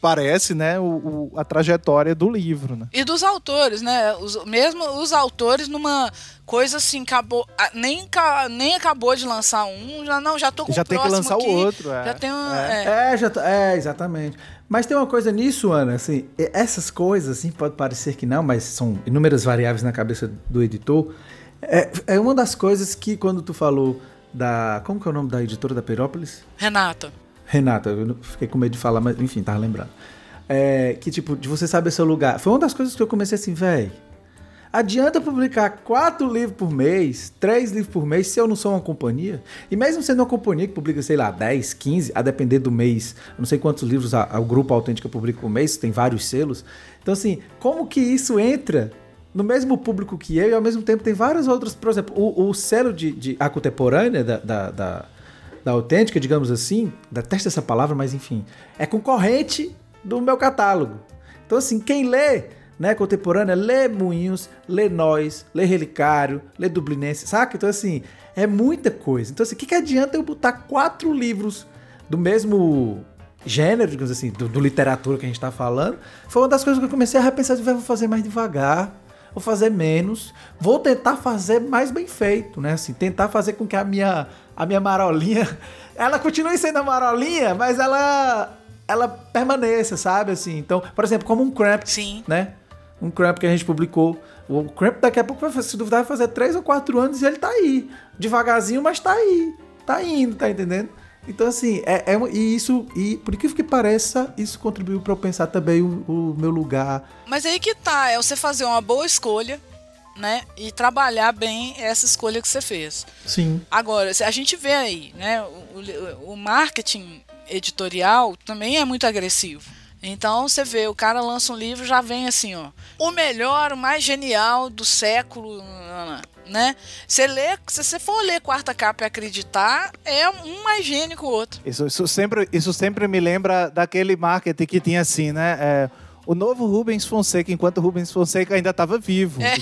parece, né, o, o- a trajetória do livro, né? E dos autores, né? Os- mesmo os autores numa coisa assim, acabou. ah, Nem, nem acabou de lançar um, já não, já tô com Já o tem que próximo lançar aqui, o outro, é. Já tem um. É. é. É, já tá- é, exatamente. Mas tem uma coisa nisso, Ana, assim, essas coisas, assim, pode parecer que não, mas são inúmeras variáveis na cabeça do editor. É, é uma das coisas que, quando tu falou da. Como que é o nome da editora da Perópolis? Renata. Renata, eu fiquei com medo de falar, mas enfim, tava lembrando. É, que tipo, de você saber seu lugar. Foi uma das coisas que eu comecei assim, velho. Adianta publicar quatro livros por mês, três livros por mês, se eu não sou uma companhia? E mesmo sendo uma companhia que publica, sei lá, 10, 15, a depender do mês, não sei quantos livros a- a- o Grupo Autêntica publica por mês, tem vários selos. Então, assim, como que isso entra no mesmo público que eu e ao mesmo tempo tem vários outros, por exemplo, o, o selo de, de a contemporânea da, da, da, da autêntica, digamos assim, detesto essa palavra, mas enfim, é concorrente do meu catálogo. Então, assim, quem lê, né, contemporânea, lê Moinhos, lê Nós, lê Relicário, lê Dublinense, saca? Então, assim, é muita coisa. Então, assim, o que, que adianta eu botar quatro livros do mesmo gênero, digamos assim, do, do literatura que a gente tá falando? Foi uma das coisas que eu comecei a repensar, vou fazer mais devagar, vou fazer menos, vou tentar fazer mais bem feito, né? Assim, tentar fazer com que a minha, a minha marolinha, ela continue sendo a marolinha, mas ela ela permaneça, sabe? Assim, então, por exemplo, como um Cramp, Sim. né? Um Cramp que a gente publicou. O Cramp daqui a pouco, vai, se duvidar, vai fazer 3 ou 4 anos e ele tá aí. Devagarzinho, mas tá aí. Tá indo, tá entendendo? Então, assim, é, é e isso, e por incrível que pareça, isso contribuiu para eu pensar também o, o, meu lugar. Mas aí que tá, é você fazer uma boa escolha, né? E trabalhar bem essa escolha que você fez. Sim. Agora, a gente vê aí, né? O, o, o marketing editorial também é muito agressivo. Então você vê, o cara lança um livro já vem assim, ó, o melhor, o mais genial do século, né? Você lê, se você for ler quarta capa e acreditar, é um mais gênio que o outro. Isso, isso sempre, isso sempre me lembra daquele marketing que tinha assim, né? É, o novo Rubens Fonseca, enquanto Rubens Fonseca ainda estava vivo. É.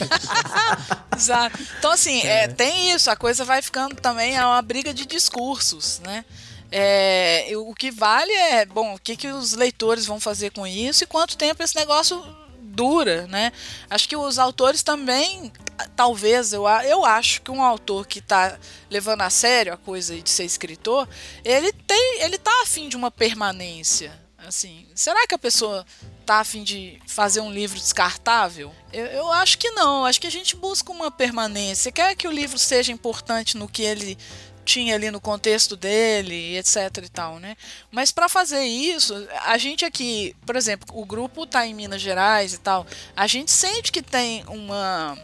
Exato. Então, assim, é. É, tem isso, a coisa vai ficando também é uma briga de discursos, né? É, o que vale é, bom, o que, que os leitores vão fazer com isso e quanto tempo esse negócio dura, né? Acho que os autores também, talvez, eu, eu acho que um autor que está levando a sério a coisa de ser escritor, ele tem, ele tá afim de uma permanência, assim. Será que a pessoa tá afim de fazer um livro descartável? Eu, eu acho que não. Acho que a gente busca uma permanência. Quer que o livro seja importante no que ele tinha ali no contexto dele, etc e tal, né? Mas para fazer isso, a gente aqui, por exemplo, o grupo tá em Minas Gerais e tal, a gente sente que tem uma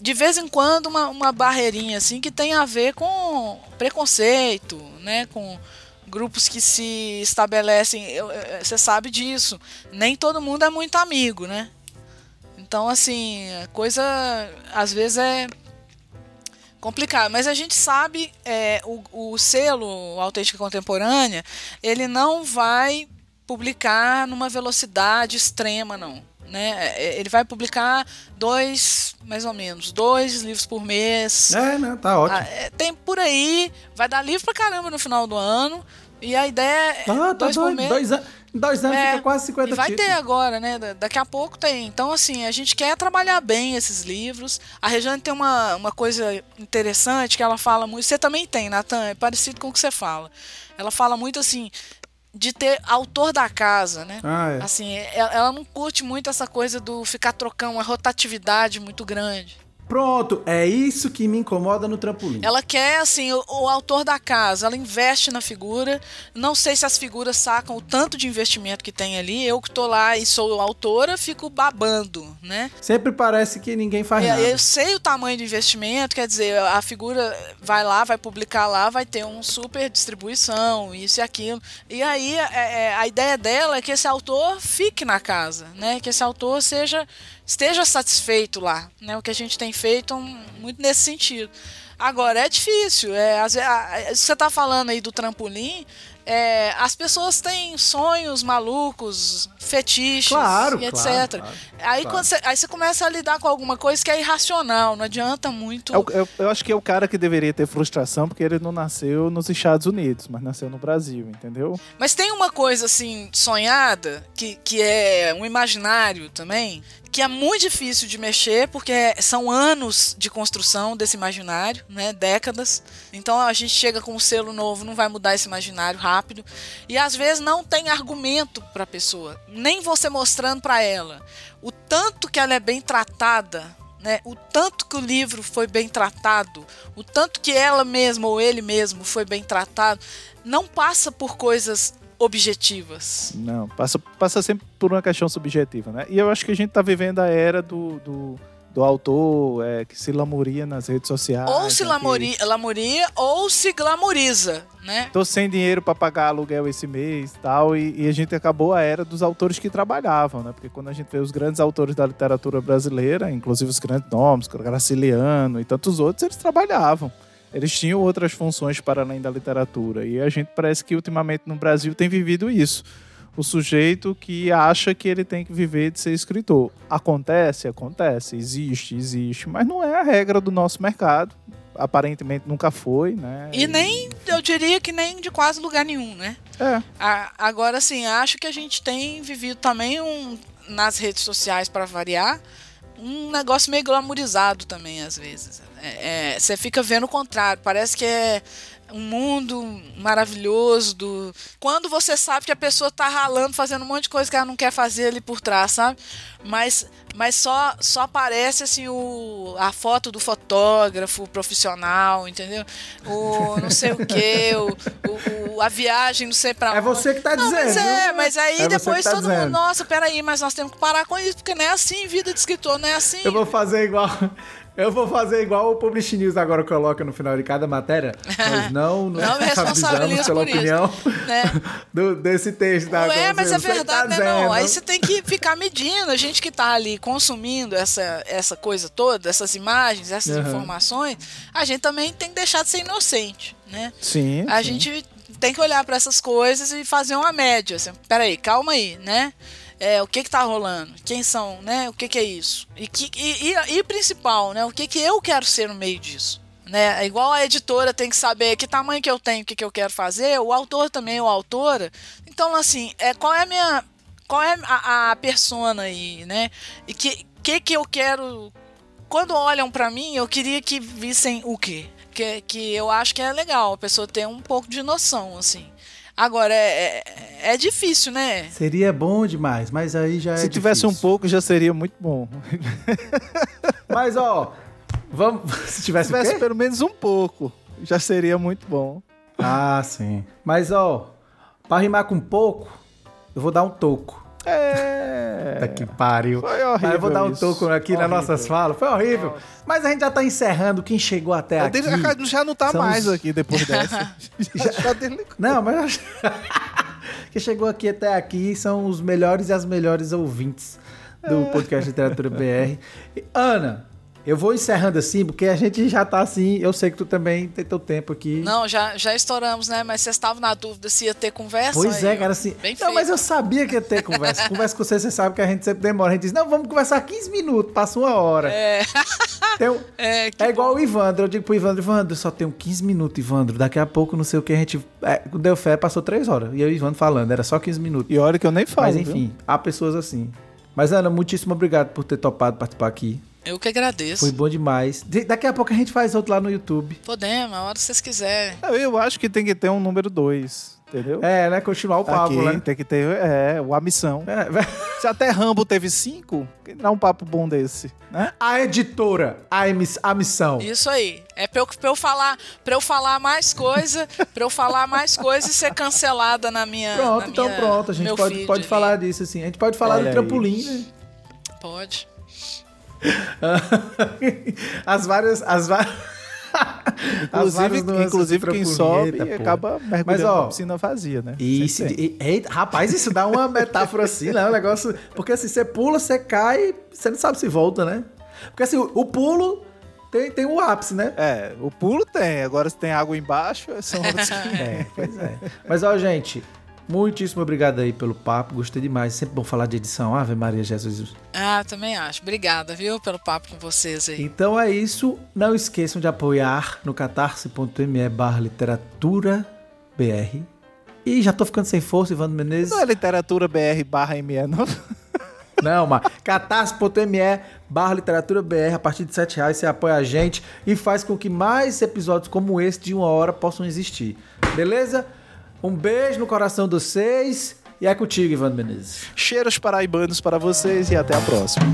de vez em quando uma, uma barreirinha assim que tem a ver com preconceito, né, com grupos que se estabelecem, você sabe disso, nem todo mundo é muito amigo, né? Então assim, a coisa às vezes é complicado. Mas a gente sabe, é, o, o selo Autêntica Contemporânea, ele não vai publicar numa velocidade extrema, não. Né? É, ele vai publicar dois, mais ou menos, dois livros por mês. É, né? Tá ótimo. Ah, é, tem por aí, vai dar livro pra caramba no final do ano. E a ideia é. Ah, tá dois. Dois anos. Dois anos é, fica quase 50 E vai títulos. ter agora, né? Daqui a pouco tem. Então, assim, a gente quer trabalhar bem esses livros. A Regiane tem uma, uma coisa interessante que ela fala muito. Você também tem, Natan, é parecido com o que você fala. Ela fala muito assim. De ter autor da casa, né? Ah, é. Assim, ela, ela não curte muito essa coisa do ficar trocando uma rotatividade muito grande. Pronto, é isso que me incomoda no trampolim. Ela quer, assim, o, o, autor da casa, ela investe na figura. Não sei se as figuras sacam o tanto de investimento que tem ali. Eu que tô lá e sou autora, fico babando, né? Sempre parece que ninguém faz é, nada. Eu sei o tamanho do investimento, quer dizer, a figura vai lá, vai publicar lá, vai ter um super distribuição, isso e aquilo. E aí, é, é, a ideia dela é que esse autor fique na casa, né? Que esse autor seja esteja satisfeito lá, né? O que a gente tem feito muito nesse sentido. Agora é difícil, é, você está falando aí do trampolim, é, as pessoas têm sonhos malucos, fetiches claro, e etc. Claro, claro, aí, quando você, aí você começa a lidar com alguma coisa que é irracional, não adianta muito. Eu, eu, eu, acho que é o cara que deveria ter frustração porque ele não nasceu nos Estados Unidos, mas nasceu no Brasil, entendeu? Mas tem uma coisa assim, sonhada, que, que é um imaginário também, que é muito difícil de mexer, porque são anos de construção desse imaginário, né? Décadas. Então a gente chega com um selo novo, não vai mudar esse imaginário rápido. E às vezes não tem argumento para a pessoa, nem você mostrando para ela o tanto que ela é bem tratada, né? O tanto que o livro foi bem tratado, o tanto que ela mesma ou ele mesmo foi bem tratado, não passa por coisas objetivas. Não, passa, passa sempre por uma questão subjetiva, né? E eu acho que a gente está vivendo a era do, do, do autor é, que se lamuria nas redes sociais. Ou se né, lamuria, que... lamuria ou se glamoriza, né? Tô sem dinheiro para pagar aluguel esse mês tal, e, e a gente acabou a era dos autores que trabalhavam, né? Porque quando a gente vê os grandes autores da literatura brasileira, inclusive os grandes nomes, Graciliano e tantos outros, eles trabalhavam eles tinham outras funções para além da literatura. E a gente parece que ultimamente no Brasil tem vivido isso. O sujeito que acha que ele tem que viver de ser escritor. Acontece? Acontece. Existe, existe. Mas não é a regra do nosso mercado. Aparentemente nunca foi, né? E nem, eu diria que nem de quase lugar nenhum, né? É. agora, sim, acho que a gente tem vivido também um, nas redes sociais, para variar, um negócio meio glamourizado também, às vezes. É, é, você fica vendo o contrário, parece que é um mundo maravilhoso do quando você sabe que a pessoa tá ralando fazendo um monte de coisa que ela não quer fazer ali por trás sabe? Mas mas só só aparece assim o a foto do fotógrafo profissional entendeu? O não sei o que o, o, a viagem não sei para é você que tá não, dizendo mas é mas aí é depois tá todo dizendo. mundo nossa peraí mas nós temos que parar com isso porque não é assim vida de escritor não é assim. Eu vou fazer igual eu vou fazer igual o Publish News agora coloca no final de cada matéria. Nós não, não me responsabilizo pela opinião isso, né? do, desse texto. Da não é, mas é verdade, tá né? Não. Aí você tem que ficar medindo. A gente que tá ali consumindo essa, essa coisa toda, essas imagens, essas uhum. informações, a gente também tem que deixar de ser inocente, né? Sim. A sim. gente tem que olhar para essas coisas e fazer uma média. Assim, peraí, calma aí, né? É, o que está rolando, quem são, né? O que, que é isso? E, que, e, e, e principal, né? O que, que eu quero ser no meio disso? Né? É igual a editora tem que saber que tamanho que eu tenho, o que, que eu quero fazer, o autor também, ou autora. Então, assim, é, qual é a minha. Qual é a, a persona aí, né? E que, que que eu quero. Quando olham para mim, eu queria que vissem o quê? Que, que eu acho que é legal a pessoa ter um pouco de noção, assim. Agora, é, é, é, difícil, né? Seria bom demais, mas aí já Se é tivesse difícil. um pouco, já seria muito bom. mas, ó, vamos. Se tivesse, Se tivesse pelo menos um pouco, já seria muito bom. Ah, sim. Mas, ó, pra rimar com pouco, eu vou dar um toco. É. Tá que pariu. Foi horrível. Aí eu vou dar um toco aqui horrível. nas nossas falas. Foi horrível. Nossa. Mas a gente já tá encerrando. Quem chegou até aqui. Já não tá mais os... aqui depois dessa. já, já Não, mas. Quem chegou aqui até aqui são os melhores e as melhores ouvintes do podcast Literatura BR. Ana, eu vou encerrando assim, porque a gente já tá assim. Eu sei que tu também tem teu tempo aqui. Não, já, já estouramos, né? Mas vocês estavam na dúvida se ia ter conversa. Pois aí, é, cara, assim. Bem não, feito. mas eu sabia que ia ter conversa. conversa com você, você sabe que a gente sempre demora. A gente diz, não, vamos conversar 15 minutos, passa uma hora. É. Um... é, é igual bom. o Ivandro. Eu digo pro Ivandro, Ivandro, eu só tenho 15 minutos, Ivandro. Daqui a pouco, não sei o que, a gente. É, deu fé, passou 3 horas. E eu e o Ivandro falando, era só 15 minutos. E olha que eu nem falo. Mas enfim, viu? há pessoas assim. Mas, Ana, muitíssimo obrigado por ter topado participar aqui. Eu que agradeço. Foi bom demais. De daqui a pouco a gente faz outro lá no YouTube. Podemos, a hora que vocês quiserem. Eu acho que tem que ter um número 2. Entendeu? É, né? Continuar o papo, Aqui, né? Tem que ter, é, a missão. É. Se até Rambo teve cinco, que dá um papo bom desse, né? A editora, a, a missão. Isso aí. É pra eu, pra eu falar, pra eu falar mais coisa, pra eu falar mais coisa e ser cancelada na minha. Pronto, na então minha, pronto. A gente pode, pode falar disso, assim. A gente pode falar Olha do trampolim, aí. né? Pode. as várias. As várias. Inclusive, inclusive quem sobe pô. acaba mergulhando Mas, ó, na piscina vazia, né? Isso, e, e, rapaz, isso dá uma metáfora assim, né? Um negócio. Porque assim, você pula, você cai, você não sabe se volta, né? Porque assim, o, o pulo tem, tem o ápice, né? É, o pulo tem. Agora se tem água embaixo, são outros É, pois é. Mas ó, gente, muitíssimo obrigado aí pelo papo. Gostei demais. Sempre bom falar de edição. Ave Maria Jesus. Ah, também acho. Obrigada, viu, pelo papo com vocês aí. Então é isso. Não esqueçam de apoiar no catarse.me barra literatura BR. E já tô ficando sem força, Ivandro Menezes. Não é literatura BR barra ME, não? Não, mas catarse.me barra literatura BR, a partir de 7 reais você apoia a gente e faz com que mais episódios como esse de uma hora possam existir. Beleza? Um beijo no coração de vocês e é contigo, Ivan Menezes. Cheiros paraibanos para vocês e até a próxima.